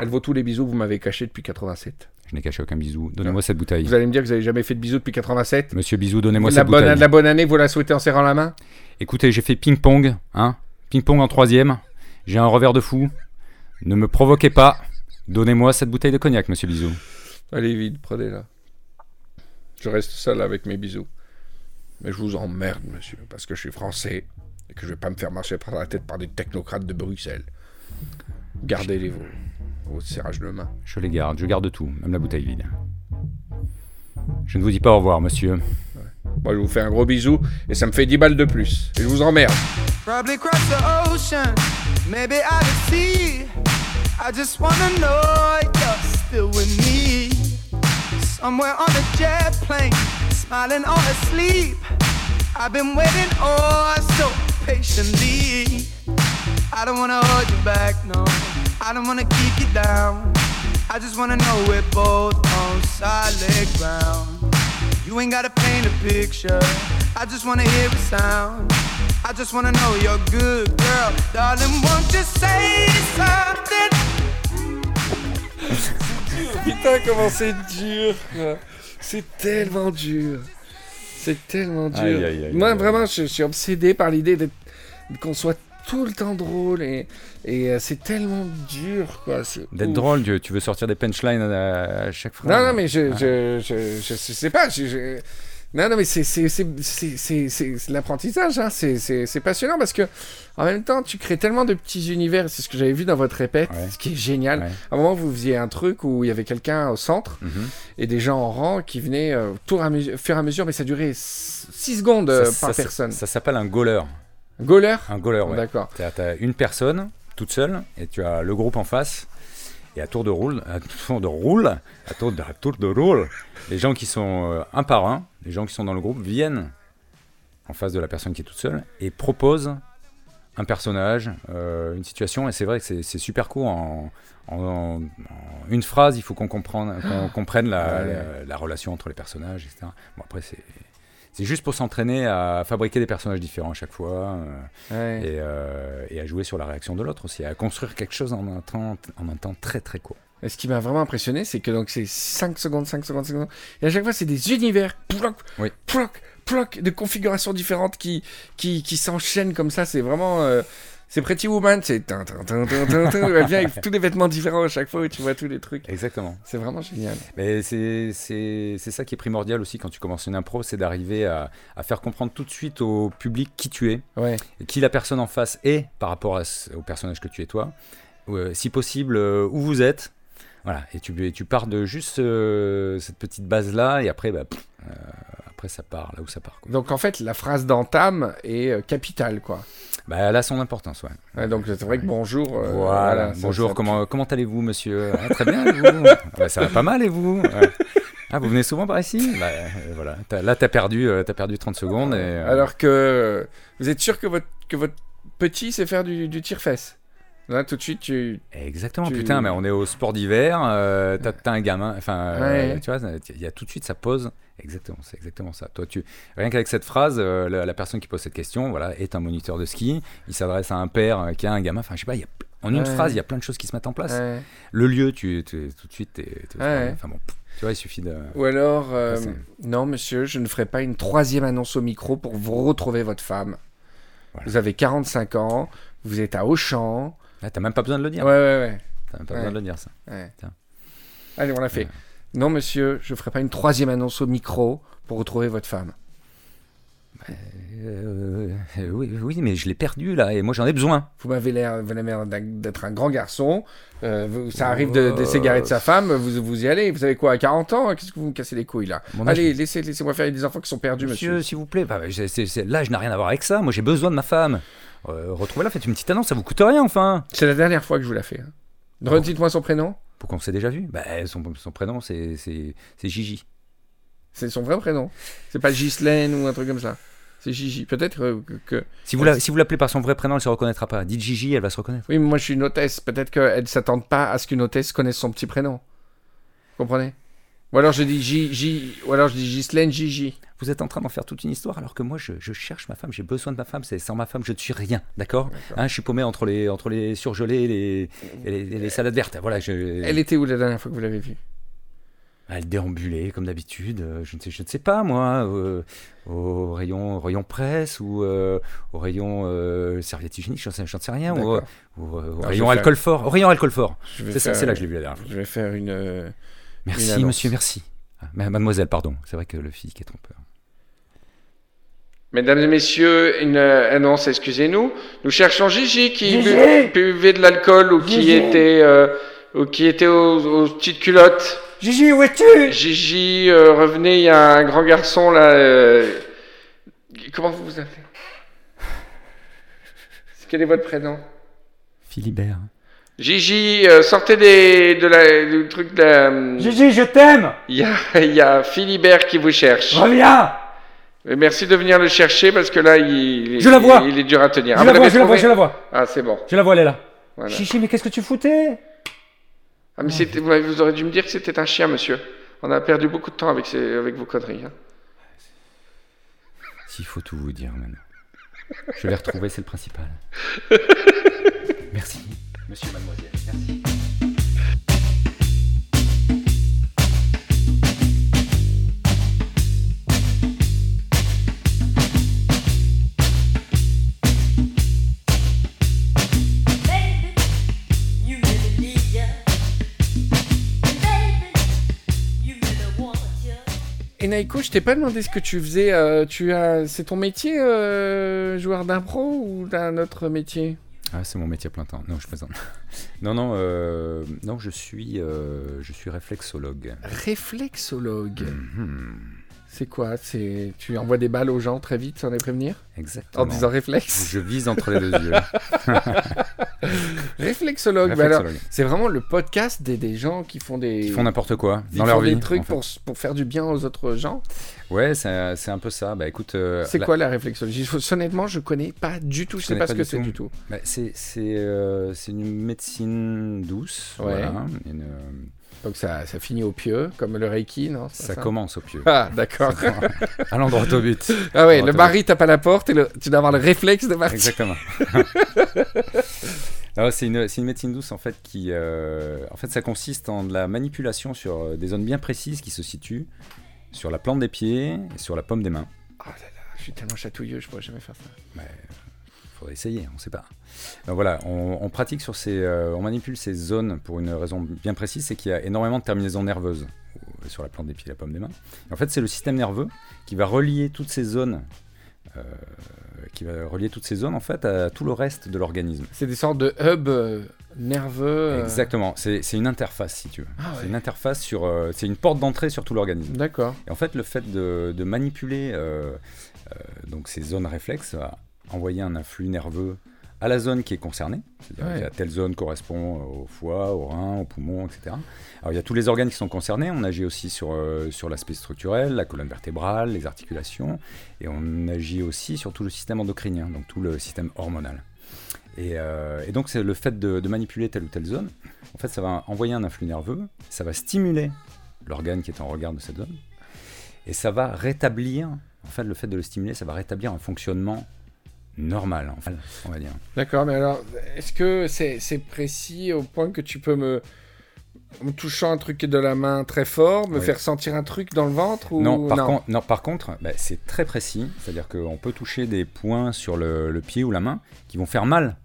Elle vaut tous les bisous que vous m'avez cachés depuis 87. Je n'ai caché aucun bisou. Donnez-moi cette bouteille. Vous allez me dire que vous n'avez jamais fait de bisous depuis 87 Monsieur Bisou, donnez-moi la cette bonne, bouteille. la bonne année, vous la souhaitez en serrant la main? Écoutez, j'ai fait ping-pong, hein Ping-pong en troisième. J'ai un revers de fou. Ne me provoquez pas. Donnez-moi cette bouteille de cognac, monsieur Bisou. Allez vite, prenez-la. Je reste seul avec mes bisous. Mais je vous emmerde, monsieur, parce que je suis français et que je vais pas me faire marcher par la tête par des technocrates de Bruxelles. Gardez-les vos, vos serrages de main. Je les garde, je garde tout, même la bouteille vide. Je ne vous dis pas au revoir, monsieur. Moi, je vous fais un gros bisou et ça me fait 10 balles de plus. Et je vous emmerde. Probably cross the ocean, maybe out at sea. I just wanna know you're still with me. Somewhere on a jet plane, smiling all asleep. I've been waiting oh so patiently. I don't wanna hold you back, no. I don't wanna keep you down. I just wanna know we're both on solid ground. You ain't gotta paint a picture. I just wanna hear a sound. I just wanna know you're good, girl. Darling, won't you say something? Putain, comment c'est dur. C'est tellement dur. C'est tellement dur. Aïe, aïe, aïe, Moi, aïe. vraiment, je, je suis obsédé par l'idée d'être- qu'on soit tout le temps drôle et, et euh, c'est tellement dur, quoi. D'être drôle, tu, tu veux sortir des punchlines à, à chaque phrase. Non, non, mais je, je, je, je, je sais pas. je- Non, non, mais c'est l'apprentissage. Hein. C'est- passionnant parce que en même temps, tu crées tellement de petits univers. C'est ce que j'avais vu dans votre répète, Ouais. ce qui est génial. Ouais. À un moment, vous faisiez un truc où il y avait quelqu'un au centre Mhm. et des gens en rang qui venaient euh, tour à mesure, fur et à mesure, mais ça durait 6 secondes euh, Ça- par ça- personne. Ça s'appelle un goaler. Goaler Un goaler, ouais. D'accord. Tu as, une personne toute seule et tu as le groupe en face. Et à tour de roule, à tour de roule, à tour de, à tour de roule, les gens qui sont euh, un par un, les gens qui sont dans le groupe viennent en face de la personne qui est toute seule et proposent un personnage, euh, une situation. Et c'est vrai que c'est super court. En, en- en une phrase, il faut qu'on comprenne, comprenne la, Ouais. la- la relation entre les personnages, etc. Bon, après, c'est C'est juste pour s'entraîner à fabriquer des personnages différents à chaque fois euh, Ouais. et, euh, et à jouer sur la réaction de l'autre aussi, à construire quelque chose en un temps, en un temps très très court. Et ce qui m'a vraiment impressionné, c'est que donc c'est 5 secondes, 5 secondes, 5 secondes. Et à chaque fois, c'est des univers, ploc, Oui. ploc, ploc, de configurations différentes qui, qui, qui s'enchaînent comme ça. C'est vraiment. euh, c'est Pretty Woman, c'est. tin, tin, tin. Elle vient avec tous les vêtements différents à chaque fois où tu vois tous les trucs. Exactement. C'est vraiment génial. Mais c'est ça qui est primordial aussi quand tu commences une impro, c'est d'arriver à, à faire comprendre tout de suite au public qui tu es, Ouais. et qui la personne en face est par rapport à au personnage que tu es toi, euh, si possible euh, où vous êtes. Voilà, et tu, et tu pars de juste euh, cette petite base-là, et après, bah, pff, après ça part là où ça part. Quoi. Donc en fait, la phrase d'entame est capitale, quoi. Bah, elle a son importance, ouais. Ouais, donc c'est vrai que bonjour. euh, voilà, bonjour, ça- comment, comment allez-vous, monsieur? Ah, Très bien, et vous? Ouais, Ça va pas mal, et vous? Ouais. Ah, vous venez souvent par ici? Bah, euh, voilà. Là, t'as perdu, euh, t'as perdu 30 secondes. Et, euh, Alors que vous êtes sûr que votre, que votre petit sait faire du, du tir-fesse Là, tout de suite, tu. Exactement, tu- putain, mais on est au sport d'hiver, euh, t'as t'as un gamin, enfin, euh, tu vois, il y a tout de suite, ça pose, exactement, c'est exactement ça. Toi, tu, rien qu'avec cette phrase, euh, la, la personne qui pose cette question, voilà, est un moniteur de ski, il s'adresse à un père euh, qui a un gamin, enfin, je sais pas, y a, en une Ouais. phrase, il y a plein de choses qui se mettent en place. Ouais. Le lieu, tu, tu- tout de suite, t'es, t'es- Ouais. enfin bon, tu vois, il suffit de... Ou alors, Ça, non, monsieur, je ne ferai pas une troisième annonce au micro pour vous retrouver votre femme. Voilà. Vous avez 45 ans, vous êtes à Auchan. Là, t'as même pas besoin de le dire, Ouais, ouais, t'as même pas Ouais. besoin de le dire, ça. ouais. ouais. Allez, on l'a fait. Ouais. Non, monsieur, je ne ferai pas une troisième annonce au micro pour retrouver votre femme. Euh, euh, oui, oui, mais je l'ai perdu, là, et moi, j'en ai besoin. Vous m'avez l'air d'être un grand garçon. euh, ça arrive de, de s'égarer de sa femme. Vous, vous y allez. Vous avez quoi, à 40 ans Qu'est-ce que vous me cassez les couilles, là Mon Allez, laissez, laissez-moi faire. Des enfants qui sont perdus, monsieur. Monsieur, s'il vous plaît, bah, c'est- c'est- c'est- l'âge n'a rien à voir avec ça. Moi, j'ai besoin de ma femme. Euh, Retrouvez-la, faites une petite annonce, ça vous coûte rien, enfin. C'est la dernière fois que je vous la fais. hein. Redites-moi son prénom. Pourquoi on s'est déjà vu bah, son, son prénom, c'est Gigi. C'est son vrai prénom. C'est pas Ghislaine ou un truc comme ça. C'est Gigi. Peut-être euh, que, Si vous la- si vous l'appelez par son vrai prénom, elle se reconnaîtra pas. Dites Gigi, elle va se reconnaître. Oui, mais moi je suis une hôtesse. Peut-être qu'elle ne s'attendent pas à ce qu'une hôtesse connaisse son petit prénom. Vous comprenez? Ou alors je dis J, ou alors je dis Ghislaine Gigi. Vous êtes en train d'en faire toute une histoire alors que moi, je, je cherche ma femme, j'ai besoin de ma femme. C'est sans ma femme, je ne suis rien, d'accord? Hein, Je suis paumé entre les, entre les surgelés et les, et les, et les salades vertes. Voilà, je, Elle était où la dernière fois que vous l'avez vue? Elle déambulait comme d'habitude, euh, je ne sais, je ne sais pas moi, euh, au rayon, au rayon presse ou euh, au rayon euh, serviette hygiénique, j'en sais, j'en sais rien, ou, ou, euh, au je rayon alcool fort, au rayon alcool fort. Je C'est ça, faire- c'est là que je l'ai vu la dernière fois. Je vais faire une. euh, Une Merci monsieur, merci. Ah, ma- Mademoiselle, pardon, c'est vrai que le physique est trompeur. Mesdames et messieurs, une annonce, excusez-nous. Nous cherchons Gigi qui Gigi bu- buvait de l'alcool ou qui Gigi était, euh, ou qui était aux, aux petites culottes. Gigi, où es-tu? Gigi, euh, revenez, il y a un grand garçon là. euh, Comment vous vous appelez? Quel est votre prénom? Philibert. Gigi, euh, sortez des, de la, du truc de la... Gigi, je t'aime Il y a, il y a Philibert qui vous cherche. Reviens Et merci de venir le chercher parce que là, il, Je la il- vois. il est dur à tenir. Je Ah, la vous vois, l'avez je la vois, trouvé je la vois. Ah, c'est bon. Je la vois, elle est là. Voilà. Chichi, mais qu'est-ce que tu foutais? Ah, mais c'était, vous vous auriez dû me dire que c'était un chien, monsieur. On a perdu beaucoup de temps avec, ces, avec vos conneries. hein. S'il faut tout vous dire maintenant. Je l'ai retrouvé, c'est le principal. Merci, monsieur, mademoiselle. Naiko, je t'ai pas demandé ce que tu faisais. euh, tu as, c'est ton métier, euh, joueur d'impro ou d'un autre métier? Ah, c'est mon métier à plein temps. Non, je plaisante. Non, non, euh, non, je suis, je suis réflexologue. Réflexologue. Mhm, C'est quoi? C'est tu envoies des balles aux gens très vite sans les prévenir? Exactement. en disant réflexe? Je vise entre les deux yeux. Réflexologue. bah Réflexologue. c'est vraiment le podcast des, des gens qui font des Ils font n'importe quoi dans leur vie. des trucs en fait. pour, pour faire du bien aux autres gens. Ouais, c'est un peu ça. Bah écoute, euh, C'est la- quoi la réflexologie? Je- Honnêtement, je connais pas du tout. Je sais connais pas, pas ce que c'est du tout. Bah, c'est c'est, euh, c'est une médecine douce, Ouais. voilà, une, euh, Donc ça, ça finit au pieu, comme le Reiki, non Ça commence au pieu. Ah, d'accord. à l'endroit au but. Ah ouais, Bon, le mari tape à la porte et le- tu dois avoir le réflexe de partir. Exactement. Alors, c'est une, une médecine douce en fait qui, euh, en fait, ça consiste en de la manipulation sur euh, des zones bien précises qui se situent sur la plante des pieds et sur la paume des mains. Oh là là, je suis tellement chatouilleux, je pourrais jamais faire ça. Il faudrait essayer, on ne sait pas. Donc voilà, on, on pratique sur ces, euh, on manipule ces zones pour une raison bien précise, c'est qu'il y a énormément de terminaisons nerveuses euh, sur la plante des pieds et la paume des mains. Et en fait, c'est le système nerveux qui va relier toutes ces zones, euh, qui va relier toutes ces zones en fait à tout le reste de l'organisme. C'est des sortes de hubs euh, nerveux. euh, Exactement, c'est une interface si tu veux. Ah ouais. C'est une interface sur, c'est une porte d'entrée sur tout l'organisme. D'accord. Et en fait, le fait de, de manipuler donc ces zones réflexes va envoyer un influx nerveux à la zone qui est concernée. C'est-à-dire Ouais. telle zone correspond au foie, au rein, au poumon, etc. Alors il y a tous les organes qui sont concernés. On agit aussi sur, euh, sur l'aspect structurel, la colonne vertébrale, les articulations. Et on agit aussi sur tout le système endocrinien, donc tout le système hormonal. Et, euh, et donc c'est le fait de, de manipuler telle ou telle zone. En fait, ça va envoyer un influx nerveux, ça va stimuler l'organe qui est en regard de cette zone, et ça va rétablir, en fait, le fait de le stimuler, ça va rétablir un fonctionnement normal, en fait, on va dire. D'accord, mais alors, est-ce que c'est précis au point que tu peux me. En touchant un truc de la main très fort, me Oui. faire sentir un truc dans le ventre ou... Non, par, Contre, non, par contre, bah, c'est très précis, c'est-à-dire qu'on peut toucher des points sur le, le pied ou la main qui vont faire mal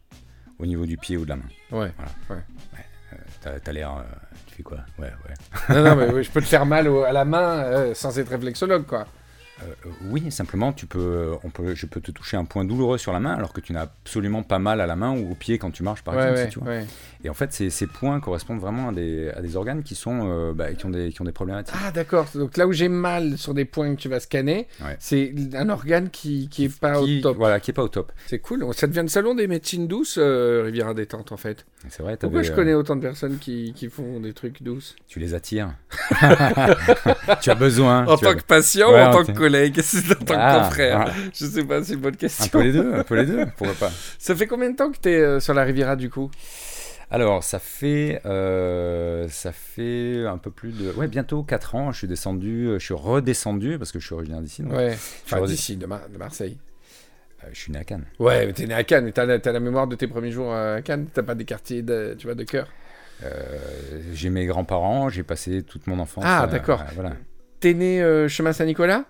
au niveau du pied ou de la main. Ouais. T'as t'as l'air... euh, tu fais quoi? Ouais, ouais. non, non, mais oui, je peux te faire mal au- à la main euh, sans être réflexologue, quoi. Euh, euh, oui, simplement, tu peux, on peut, je peux te toucher un point douloureux sur la main alors que tu n'as absolument pas mal à la main ou au pied quand tu marches, par ouais, exemple. ouais, si tu vois. ouais. Et en fait, ces, ces points correspondent vraiment à des, à des organes qui, sont, euh, bah, qui, ont des, qui ont des problématiques. Ah, d'accord. Donc là où j'ai mal sur des points que tu vas scanner, c'est un organe qui, qui est pas qui, au top. Voilà, qui est pas au top. C'est cool. Ça devient le salon des médecines douces, euh, Riviera Détente, en fait. C'est vrai, Pourquoi je euh, connais autant de personnes qui, qui font des trucs douces? tu les attires. tu as besoin. En tant as- que patient en tant- que collègue C'est en tant Ah, confrère. ah. Je sais pas, c'est une bonne Un question. peu les deux, un peu les deux, pourquoi pas. Ça fait combien de temps que tu es sur la Riviera du coup? Alors, ça fait, euh, ça fait un peu plus de... Ouais, bientôt 4 ans, je suis descendu, je suis redescendu, parce que je suis originaire d'ici, donc, Ouais. Enfin, d'ici, de, Mar- de Marseille. euh, je suis né à Cannes. Ouais, mais t'es né à Cannes, t'as la, t'as la mémoire de tes premiers jours à Cannes? T'as pas des quartiers de, tu vois, de cœur? Euh, j'ai mes grands-parents, j'ai passé toute mon enfance. Ah, euh, d'accord. voilà. T'es né euh, chemin Saint-Nicolas?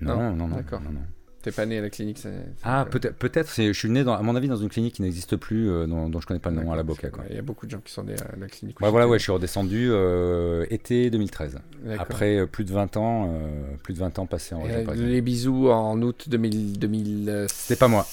Non, Non, non, non. d'accord. non, non. T'es pas né à la clinique Ah, peut-être, peut-être. c'est- Je suis né, dans, à mon avis, dans une clinique qui n'existe plus, euh, dont, dont je connais pas le nom, à la Boca. Quoi. Il y a beaucoup de gens qui sont nés à la clinique. Ouais, voilà, ouais, je suis redescendu euh, été 2013. D'accord. Après euh, plus de 20 ans, euh, plus de 20 ans passés en région les bisous en août 2000. 2000 euh, C'était pas moi.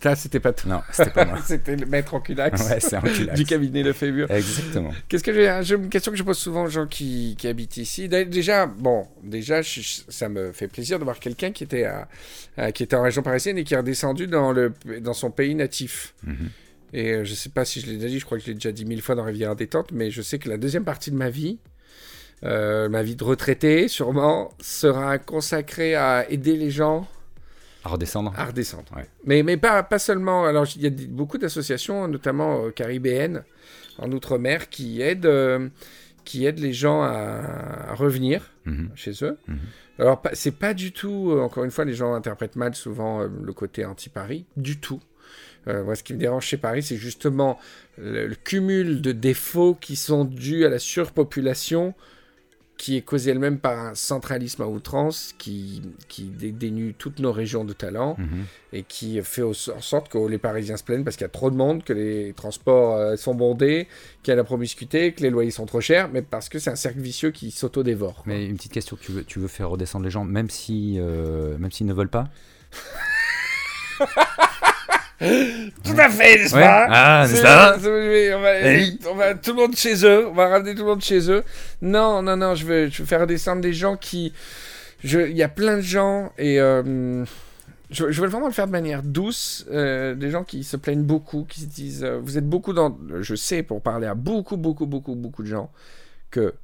Ça, c'était pas toi. Non, c'était pas moi. c'était le maître en culax ouais, c'est un culax. du cabinet Lefebvre. Exactement. Qu'est-ce que j'ai j'ai une question que je pose souvent aux gens qui, qui habitent ici. Déjà, bon, déjà, je- ça me fait plaisir de voir quelqu'un qui était à, à- qui était en région parisienne et qui est redescendu dans le dans son pays natif. Mhm. Et euh, je sais pas si je l'ai déjà dit, je crois que je l'ai déjà dit mille fois dans Rivière Détente, mais je sais que la deuxième partie de ma vie, euh, ma vie de retraité, sûrement, sera consacrée à aider les gens À redescendre. à redescendre. Ouais. Mais, mais pas, pas seulement. Alors, il y a beaucoup d'associations, notamment euh, caribéennes, en Outre-mer, qui aident, euh, qui aident les gens à, à revenir Mhm. chez eux. Mhm. Alors, c'est pas du tout. euh, encore une fois, les gens interprètent mal souvent le côté anti-Paris. Du tout. Moi, ce qui me dérange chez Paris, c'est justement le, le cumul de défauts qui sont dus à la surpopulation qui est causée elle-même par un centralisme à outrance qui, qui dé- dénue toutes nos régions de talent Mhm. et qui fait en sorte que les Parisiens se plaignent parce qu'il y a trop de monde, que les transports euh, sont bondés, qu'il y a la promiscuité, que les loyers sont trop chers, mais parce que c'est un cercle vicieux qui s'auto-dévore. Mais une petite question, tu veux, tu veux faire redescendre les gens même si, euh, même s'ils ne veulent pas? Tout à fait, n'est-ce Ouais. pas Ah, C'est- n'est-ce pas on, va, Hey. on va tout le monde chez eux, on va ramener tout le monde chez eux. Non, non, non, je veux, je veux faire descendre des gens qui. Il y a plein de gens et. euh, je, je veux vraiment le faire de manière douce. euh, des gens qui se plaignent beaucoup, qui se disent. euh, vous êtes beaucoup dans. Je sais, pour parler à beaucoup, beaucoup, beaucoup, beaucoup de gens, que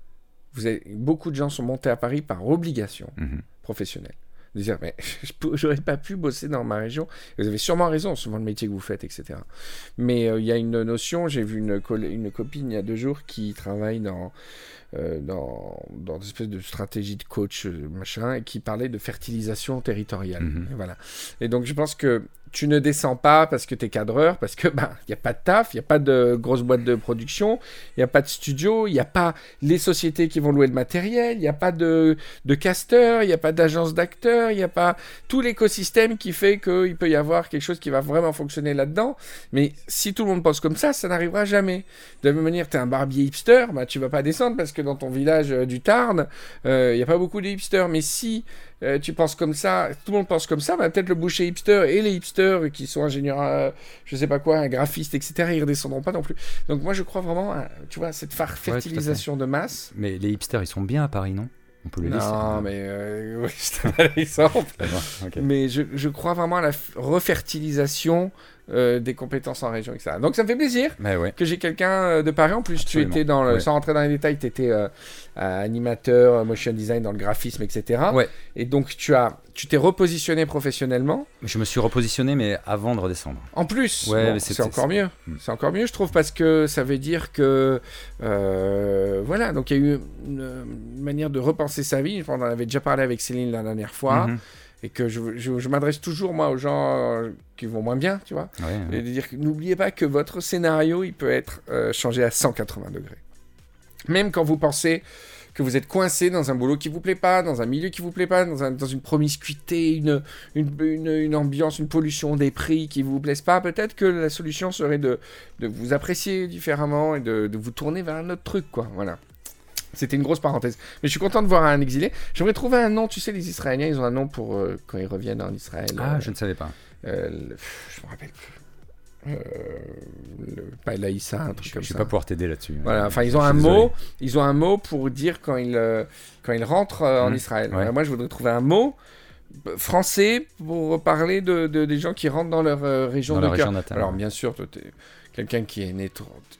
vous avez, beaucoup de gens sont montés à Paris par obligation Mhm. professionnelle. De dire mais j'aurais pas pu bosser dans ma région. Vous avez sûrement raison, souvent le métier que vous faites, etc. Mais euh, il y a une notion, j'ai vu une, copine il y a deux jours qui travaille dans, euh, dans, dans une espèce de stratégie de coach, euh, machin, et qui parlait de fertilisation territoriale. Mhm. Et voilà. Et donc je pense que tu ne descends pas parce que tu es cadreur, parce que ben il n'y a pas de taf, il n'y a pas de grosse boîte de production, il n'y a pas de studio, il n'y a pas les sociétés qui vont louer le matériel, il n'y a pas de, de casteurs, il n'y a pas d'agence d'acteurs, il n'y a pas tout l'écosystème qui fait qu'il peut y avoir quelque chose qui va vraiment fonctionner là-dedans. Mais si tout le monde pense comme ça, ça n'arrivera jamais. De la même manière, tu es un barbier hipster, bah, tu vas pas descendre parce que dans ton village euh, du Tarn, euh, il n'y a pas beaucoup de hipsters. Mais si euh, tu penses comme ça, tout le monde pense comme ça, bah, peut-être le boucher hipster et les hipsters qui sont ingénieurs, euh, je sais pas quoi, un graphiste, etc., ils redescendront pas non plus. Donc moi, je crois vraiment, à, tu vois, cette fertilisation de masse. Mais les hipsters, ils sont bien à Paris, non? On peut le laisser. Non, mais euh, oui, l'exemple. D'accord, ok. Mais je, je crois vraiment à la refertilisation euh, des compétences en région, etc. Donc ça me fait plaisir Mais ouais. que j'ai quelqu'un euh, de Paris. En plus, Absolument. tu étais dans le, Ouais. sans rentrer dans les détails, tu étais animateur, euh, motion design dans le graphisme, etc. Ouais. Et donc tu as, tu t'es repositionné professionnellement. Je me suis repositionné, mais avant de redescendre. En plus, bon, c'est encore mieux. Hmm. C'est encore mieux, je trouve, parce que ça veut dire que euh, voilà. Donc il y a eu une, une manière de repenser sa vie. On en avait déjà parlé avec Céline la dernière fois. Mhm. Et que je, je- je m'adresse toujours, moi, aux gens euh, qui vont moins bien, tu vois. Ouais, Et de dire n'oubliez pas que votre scénario, il peut être euh, changé à 180 degrés. Même quand vous pensez que vous êtes coincé dans un boulot qui vous plaît pas, dans un milieu qui vous plaît pas, dans, un- dans une promiscuité, une, une, une- une ambiance, une pollution des prix qui vous plaisent pas, peut-être que la solution serait de, de vous apprécier différemment et de, de vous tourner vers un autre truc, quoi. Voilà. C'était une grosse parenthèse. Mais je suis content de voir un exilé. J'aimerais trouver un nom. Tu sais, les Israéliens, ils ont un nom pour euh, quand ils reviennent en Israël. Ah, euh, je ne savais pas. euh, le- je me rappelle plus. Euh, le, pas Laïssa, un truc Je comme ne vais ça. pas pouvoir t'aider là-dessus. Voilà, enfin ils ont Je un désolé. mot, ils ont un mot pour dire quand ils quand ils rentrent en Mhm. Israël. Ouais. Moi je voudrais trouver un mot français pour parler de, de- des gens qui rentrent dans leur région Dans de la cœur. région natale. Alors bien sûr, toi, quelqu'un qui est né,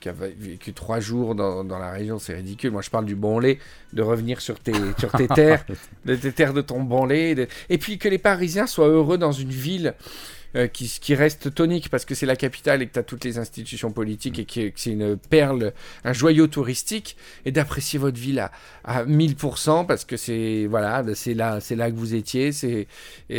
qui a vécu trois jours dans, dans la région, c'est ridicule. Moi, je parle du bon lait, de revenir sur tes, sur tes terres, de tes terres de ton bon lait. de- Et puis que les Parisiens soient heureux dans une ville euh, qui, reste tonique parce que c'est la capitale et que tu as toutes les institutions politiques et que, c'est une perle, un joyau touristique et d'apprécier votre ville à, à 1000% parce que c'est voilà, c'est là, c'est là que vous étiez, c'est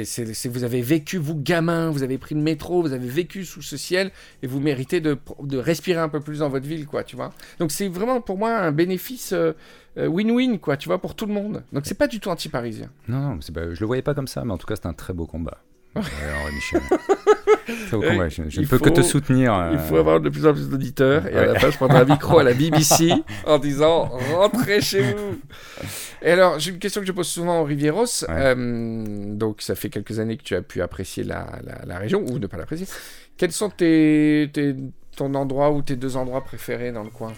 c'est c'est- vous avez vécu vous gamin, vous avez pris le métro, vous avez vécu sous ce ciel et vous méritez de, respirer un peu plus dans votre ville quoi, tu vois. Donc c'est vraiment pour moi un bénéfice euh, euh, win-win quoi, tu vois, pour tout le monde. Donc c'est pas du tout anti-parisien. Non, non, c'est pas- je le voyais pas comme ça, mais en tout cas, c'était un très beau combat. Alors, Michel. Je, je ne peux que te soutenir. euh, Il faut avoir de plus en plus d'auditeurs. Et à la fin, je prendrai un micro à la BBC en disant rentrez chez vous. Et alors, j'ai une question que je pose souvent aux Rivieros. Ouais. Euh, donc, ça fait quelques années que tu as pu apprécier la, la- la région ou ne pas l'apprécier. Quels sont tes, tes- ton endroit ou tes deux endroits préférés dans le coin?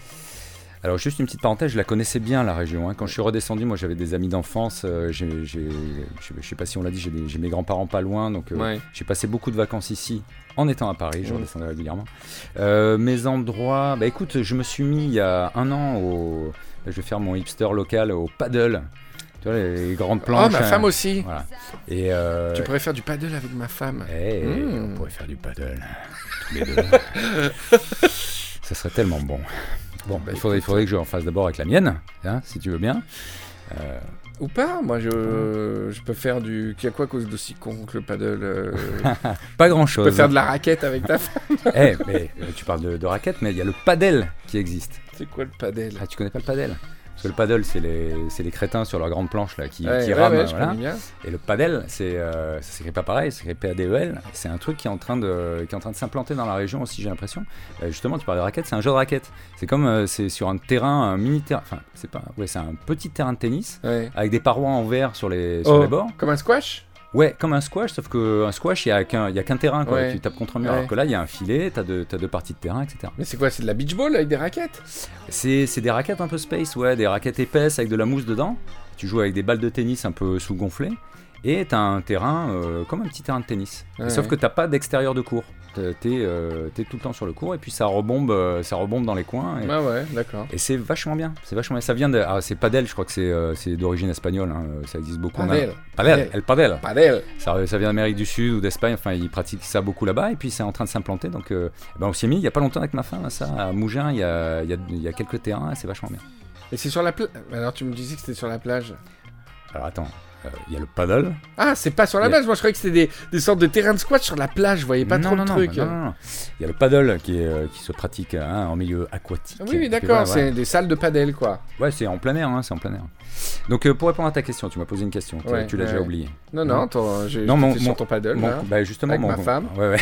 Alors juste une petite parenthèse, je la connaissais bien la région. hein. Quand je suis redescendu, moi j'avais des amis d'enfance. euh, j'ai, j'ai- je je sais pas si on l'a dit, j'ai, des- j'ai mes grands-parents pas loin, donc euh, Ouais. j'ai passé beaucoup de vacances ici en étant à Paris. Je redescendais régulièrement. Euh, mes endroits, bah écoute, je me suis mis il y a un an au, je vais faire mon hipster local au paddle. Tu vois les, grandes planches. Oh, ma hein. femme aussi. Voilà. Et euh, Tu pourrais faire du paddle avec ma femme. eh, Mm. on pourrait faire du paddle tous les deux. Ça serait tellement bon. Bon, bah, il, faudrait, il faudrait que je en fasse d'abord avec la mienne, hein, si tu veux bien. Euh, Ou pas Moi, je, je peux faire du. Qu'il y a quoi cause d'aussi con que le paddle euh, pas grand Je peux chose. faire de la raquette avec ta femme. Eh, mais euh, tu parles de, de raquettes, mais il y a le paddle qui existe. C'est quoi le paddle? Ah, tu connais pas le paddle? Parce que le paddle, c'est les, c'est les crétins sur leur grande planche là, qui, Ouais, qui ouais, rament. ouais, voilà. Et le paddle, c'est, euh, ça s'écrit pas pareil, c'est P-A-D-E-L. C'est un truc qui est en train de, qui est en train de s'implanter dans la région aussi, j'ai l'impression. Euh, justement, tu parlais de raquettes, c'est un jeu de raquettes. C'est comme, euh, c'est sur un terrain, un mini terrain, enfin, c'est pas, ouais, c'est un petit terrain de tennis avec des parois en verre sur les, sur Oh, les bords. Comme un squash? Ouais, comme un squash, sauf que un squash, il y a qu'un, qu'un terrain, quoi. Ouais. Tu tapes contre un mur. Ouais. Alors que là, il y a un filet, t'as deux, t'as deux parties de terrain, etc. Mais c'est quoi C'est de la beach ball avec des raquettes? C'est, des raquettes un peu space, ouais, des raquettes épaisses avec de la mousse dedans. Tu joues avec des balles de tennis un peu sous-gonflées. Et t'as un terrain euh, comme un petit terrain de tennis. Ouais, Sauf que t'as pas d'extérieur de cours. T'es euh, t'es tout le temps sur le cours et puis ça rebombe, euh, ça rebombe dans les coins. Et, Ah ouais, d'accord. et c'est vachement bien. C'est vachement bien. Ça vient de. Ah, c'est padel, je crois que c'est euh, d'origine espagnole. hein, Ça existe beaucoup. en Padel. Al- Padel. Padel. El padel. Padel. Ça, ça vient d'Amérique du Sud ou d'Espagne. Enfin, ils pratiquent ça beaucoup là-bas et puis c'est en train de s'implanter. Donc, eh ben, on s'y est mis il y a pas longtemps avec ma femme à ça à Mougins. Il y a, il y a, il y a quelques terrains. C'est vachement bien. Et c'est sur la plage. Alors tu me disais que c'était sur la plage. Alors attends. Euh, Il y a le paddle. Ah, c'est pas sur la plage. Moi, je croyais que c'était des, des sortes de terrains de squat sur la plage. Je voyais pas non, trop non, le non, truc. non, non, non. Il y a le paddle qui, est, euh, qui se pratique hein, en milieu aquatique. Oui, oui, d'accord. c'est des salles de padel, quoi. Ouais, c'est en plein air, hein, c'est en plein air. Donc euh, pour répondre à ta question, tu m'as posé une question, tu- Ouais, tu l'as ouais, déjà ouais. oublié. Non, Non. non, ton, j'ai, mon- sur mon- ton paddle. Mon- là. bah justement, Avec mon- ma femme. Ouais,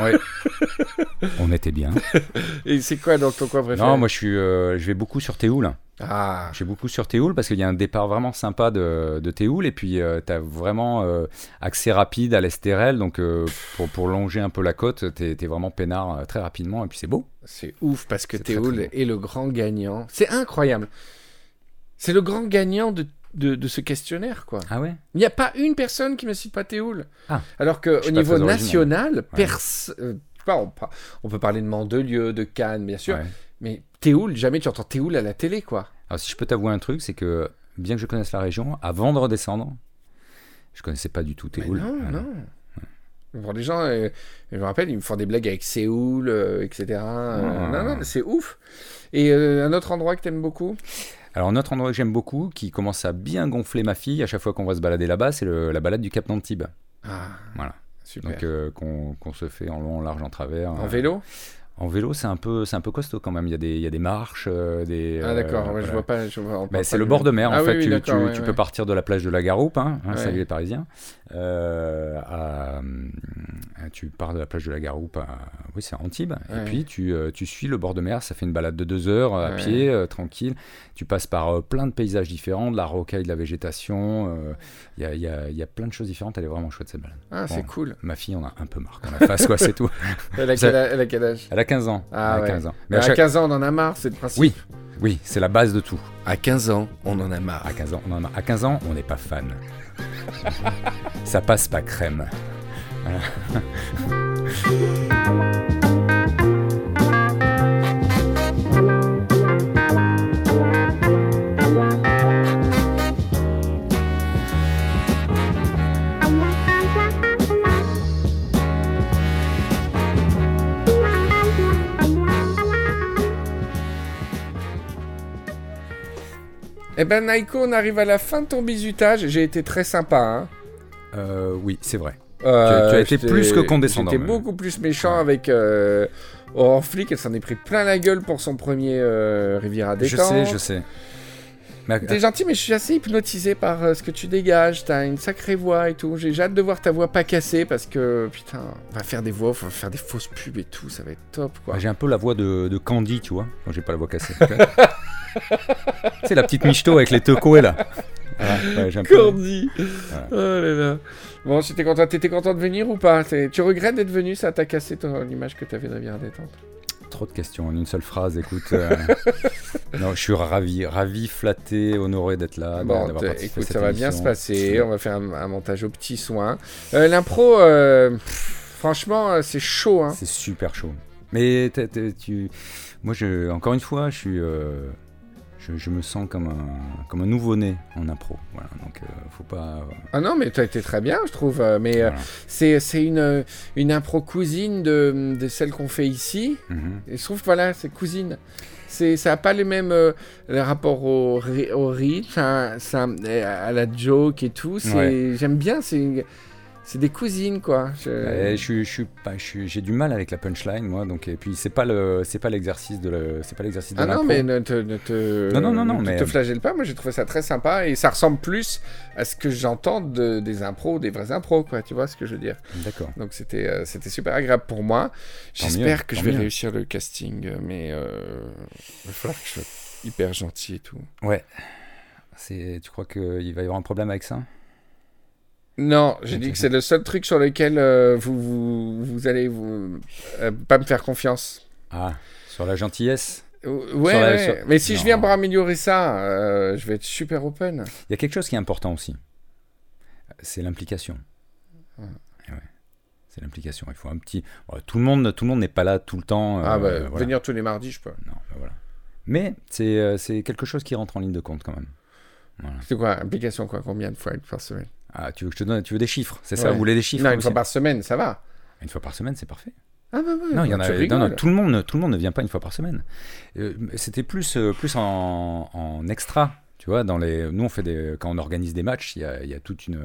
ouais. On était bien. Et c'est quoi donc ton coin préféré? Non, moi je suis, euh, je vais beaucoup sur Théoul. Ah, Je vais beaucoup sur Théoul parce qu'il y a un départ vraiment sympa de, de Théoul et puis euh, t'as vraiment euh, accès rapide à l'Estérel, donc euh, pour, pour longer un peu la côte, t'es es vraiment peinard euh, très rapidement et puis c'est beau. c'est ouf parce que Théoul très est le grand gagnant. C'est incroyable. C'est le grand gagnant de, de, de ce questionnaire, quoi. Ah ouais? Il n'y a pas une personne qui ne cite pas Théoul. Ah. Alors qu'au niveau national, pers- on, peut parler de Mandelieu, de Cannes, bien sûr, Ouais. Mais Théoul, jamais tu entends Théoul à la télé, quoi. Alors si je peux t'avouer un truc, c'est que bien que je connaisse la région, avant de redescendre, je connaissais pas du tout Théoul. non, Voilà. non. Pour les gens, euh, je me rappelle, ils me font des blagues avec Séoul, euh, etc. Euh, Ah. Non, non, c'est ouf. Et un autre endroit que t'aimes beaucoup? Alors un autre endroit que j'aime beaucoup, qui commence à bien gonfler ma fille à chaque fois qu'on va se balader là-bas, c'est la balade du Cap d'Antibes. Ah, Voilà. super. Donc qu'on se fait en long, en large, en travers. en vélo? En vélo, c'est un peu, c'est un peu costaud quand même. Il y a des, il y a des marches, euh, des. Ah d'accord, euh, ouais, je vois pas. Je vois, Bah, c'est le bord de mer, Ah en oui, fait. oui, tu d'accord, tu- ouais, tu ouais. peux partir de la plage de la Garoupe, hein, hein, salut les Parisiens. Euh, à, tu pars de la plage de la Garoupe à, oui, c'est à Antibes. Et puis tu, tu suis le bord de mer. Ça fait une balade de deux heures à pied, tranquille. Tu passes par plein de paysages différents, de la rocaille, de la végétation. Il y, a, il y a- y a plein de choses différentes. Elle est vraiment chouette cette balade. Ah, c'est cool. Ma fille en a un peu marre qu'on la fasse, quoi, c'est tout. Elle a quel, âge- elle a quel âge Elle a 15 ans. Ah ouais. 15 ans. Mais à à chaque- 15 ans, on en a marre, c'est le principe. Oui, oui, c'est la base de tout. À 15 ans, on en a marre. À 15 ans, on en a- à 15 ans, on n'est pas fan. Ça passe pas crème. Eh ben, Naiko, on arrive à la fin de ton bisutage. J'ai été très sympa, hein. Euh, oui, c'est vrai. Euh, tu as été plus que condescendant, J'étais beaucoup plus méchant avec euh, Flick. Elle s'en est pris plein la gueule pour son premier euh, Riviera Je détente. sais, je sais. T'es gentil, mais je suis assez hypnotisé par euh, ce que tu dégages. T'as une sacrée voix et tout. J'ai hâte de voir ta voix pas cassée parce que putain, on va faire des voix, on va faire des fausses pubs et tout. Ça va être top, quoi. j'ai un peu la voix de, de Candy, tu vois, quand j'ai pas la voix cassée. c'est la petite michto avec les tecoués là. Ouais, peu- Cordy. Oh là là. Bon, t'es content, t'étais content de venir ou pas? Tu regrettes d'être venu Ça t'a cassé ton l'image que t'avais de détente. Trop de questions en une seule phrase, écoute. euh, non, je suis ravi, ravi, flatté, honoré d'être là. Bon, écoute, cette ça va bien se passer. On va faire un, un montage au petit soin. Euh, L'impro, euh, franchement, c'est chaud. Hein. C'est super chaud. Mais tu, moi, je, encore une fois, je suis, je, je me sens comme un, comme un nouveau-né en impro. Voilà, donc euh, faut pas. Ah non, mais t'as été très bien, je trouve. euh, Mais euh, c'est c'est une, une impro cousine de, de celle qu'on fait ici. Mhm. Et je trouve, voilà, c'est cousine. C'est, ça n'a pas les mêmes euh, les rapports au, au rythme, ça- à la joke et tout. C'est, Ouais. J'aime bien, c'est, c'est des cousines, quoi. Je- j'ai du mal avec la punchline, moi. Donc, et puis c'est pas le, c'est pas l'exercice de le, c'est pas l'exercice de Ah non, mais ne te, ne te, Non, non, non, non, ne mais- te flagelle pas. Moi, j'ai trouvé ça très sympa et ça ressemble plus à ce que j'entends de, des impros, des vrais impros, quoi. Tu vois ce que je veux dire D'accord. Donc, c'était euh, c'était super agréable pour moi. J'espère mieux, que je vais mieux. réussir le casting, euh, mais euh, il va falloir que je sois hyper gentil et tout. Ouais. C'est, tu crois qu'il va y avoir un problème avec ça? Non, j'ai dit que c'est le seul truc sur lequel euh, vous, vous, vous allez vous, euh, pas me faire confiance. Ah, sur la gentillesse. Ouais, Sur la- ouais. sur- mais si je viens pour améliorer ça, euh, je vais être super open. Il y a quelque chose qui est important aussi. C'est l'implication. Ouais. C'est l'implication. Il faut un petit. bon, tout le monde, tout le monde n'est pas là tout le temps. ah bah, voilà. venir tous les mardis, je peux. Non, bah voilà. Mais c'est c'est quelque chose qui rentre en ligne de compte quand même. Voilà. C'est quoi Implication quoi Combien de fois par semaine? Ah, tu veux que je te donne Tu veux des chiffres C'est ça. Vous voulez des chiffres Non, une fois par semaine, ça va. Une fois par semaine, c'est parfait. Ah bah ouais. Non, il y en a. Non, rigoles. non, tout le monde, tout le monde ne vient pas une fois par semaine. Euh, C'était plus, euh, plus en, en extra. Tu vois, dans les. Nous, on fait des. Quand on organise des matchs, il y a, il y a toute une,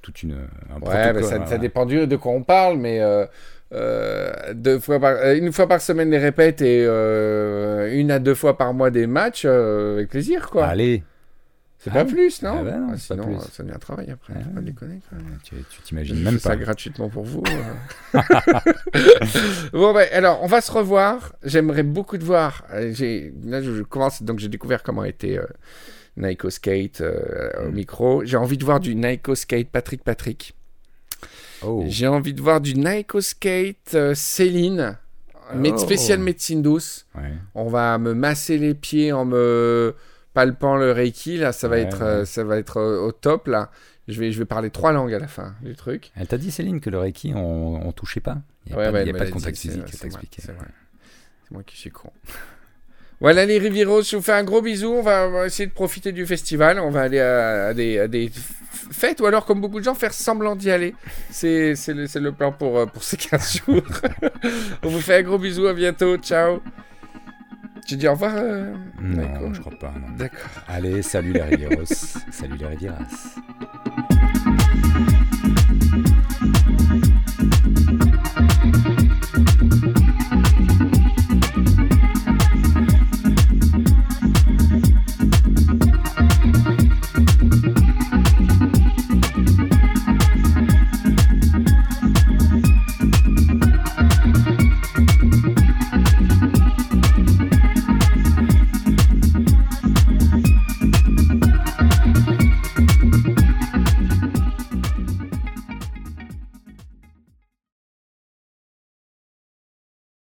toute une. Un Ouais, protocole, bah, ça, voilà. ça dépend de quoi on parle, mais euh, deux fois par, une fois par semaine les répètes et une à deux fois par mois des matchs, avec plaisir, quoi. Allez, c'est ah pas oui. plus, non, Ah bah non, Ah, pas Sinon, plus. ça devient un travail après. Ah faut pas déconner, tu t'imagines même ça pas. gratuitement pour vous. euh. bon, ben, alors, on va se revoir. J'aimerais beaucoup te voir. Euh, J'ai, là, je, je commence, donc j'ai découvert comment était euh, Naiko Skate euh, au Mm. micro. J'ai envie de voir du Naiko Skate Patrick Patrick. Oh. J'ai envie de voir du Naiko Skate euh, Céline, Oh. spécial médecine douce. Ouais. On va me masser les pieds en me palpant le reiki. Là, ça va Ouais, être, ouais. euh, ça va être euh, au top là. Je vais, je vais parler trois langues à la fin du truc. Elle t'a dit, Céline, que le Reiki, on, on touchait pas? Il n'y a Ouais, pas, y a pas de contact dit, physique, c'est expliqué. Moi qui suis con. Voilà les Rivieros, je vous fais un gros bisou. On va, on va essayer de profiter du festival. On va aller à, à des, à des f- fêtes ou alors, comme beaucoup de gens, faire semblant d'y aller. C'est le, plan pour, euh, pour ces 15 jours. on vous fait un gros bisou. À bientôt. Ciao. Tu dis au revoir euh... Non, je crois pas. D'accord. Allez, salut les Rivieros. salut les Rivieras.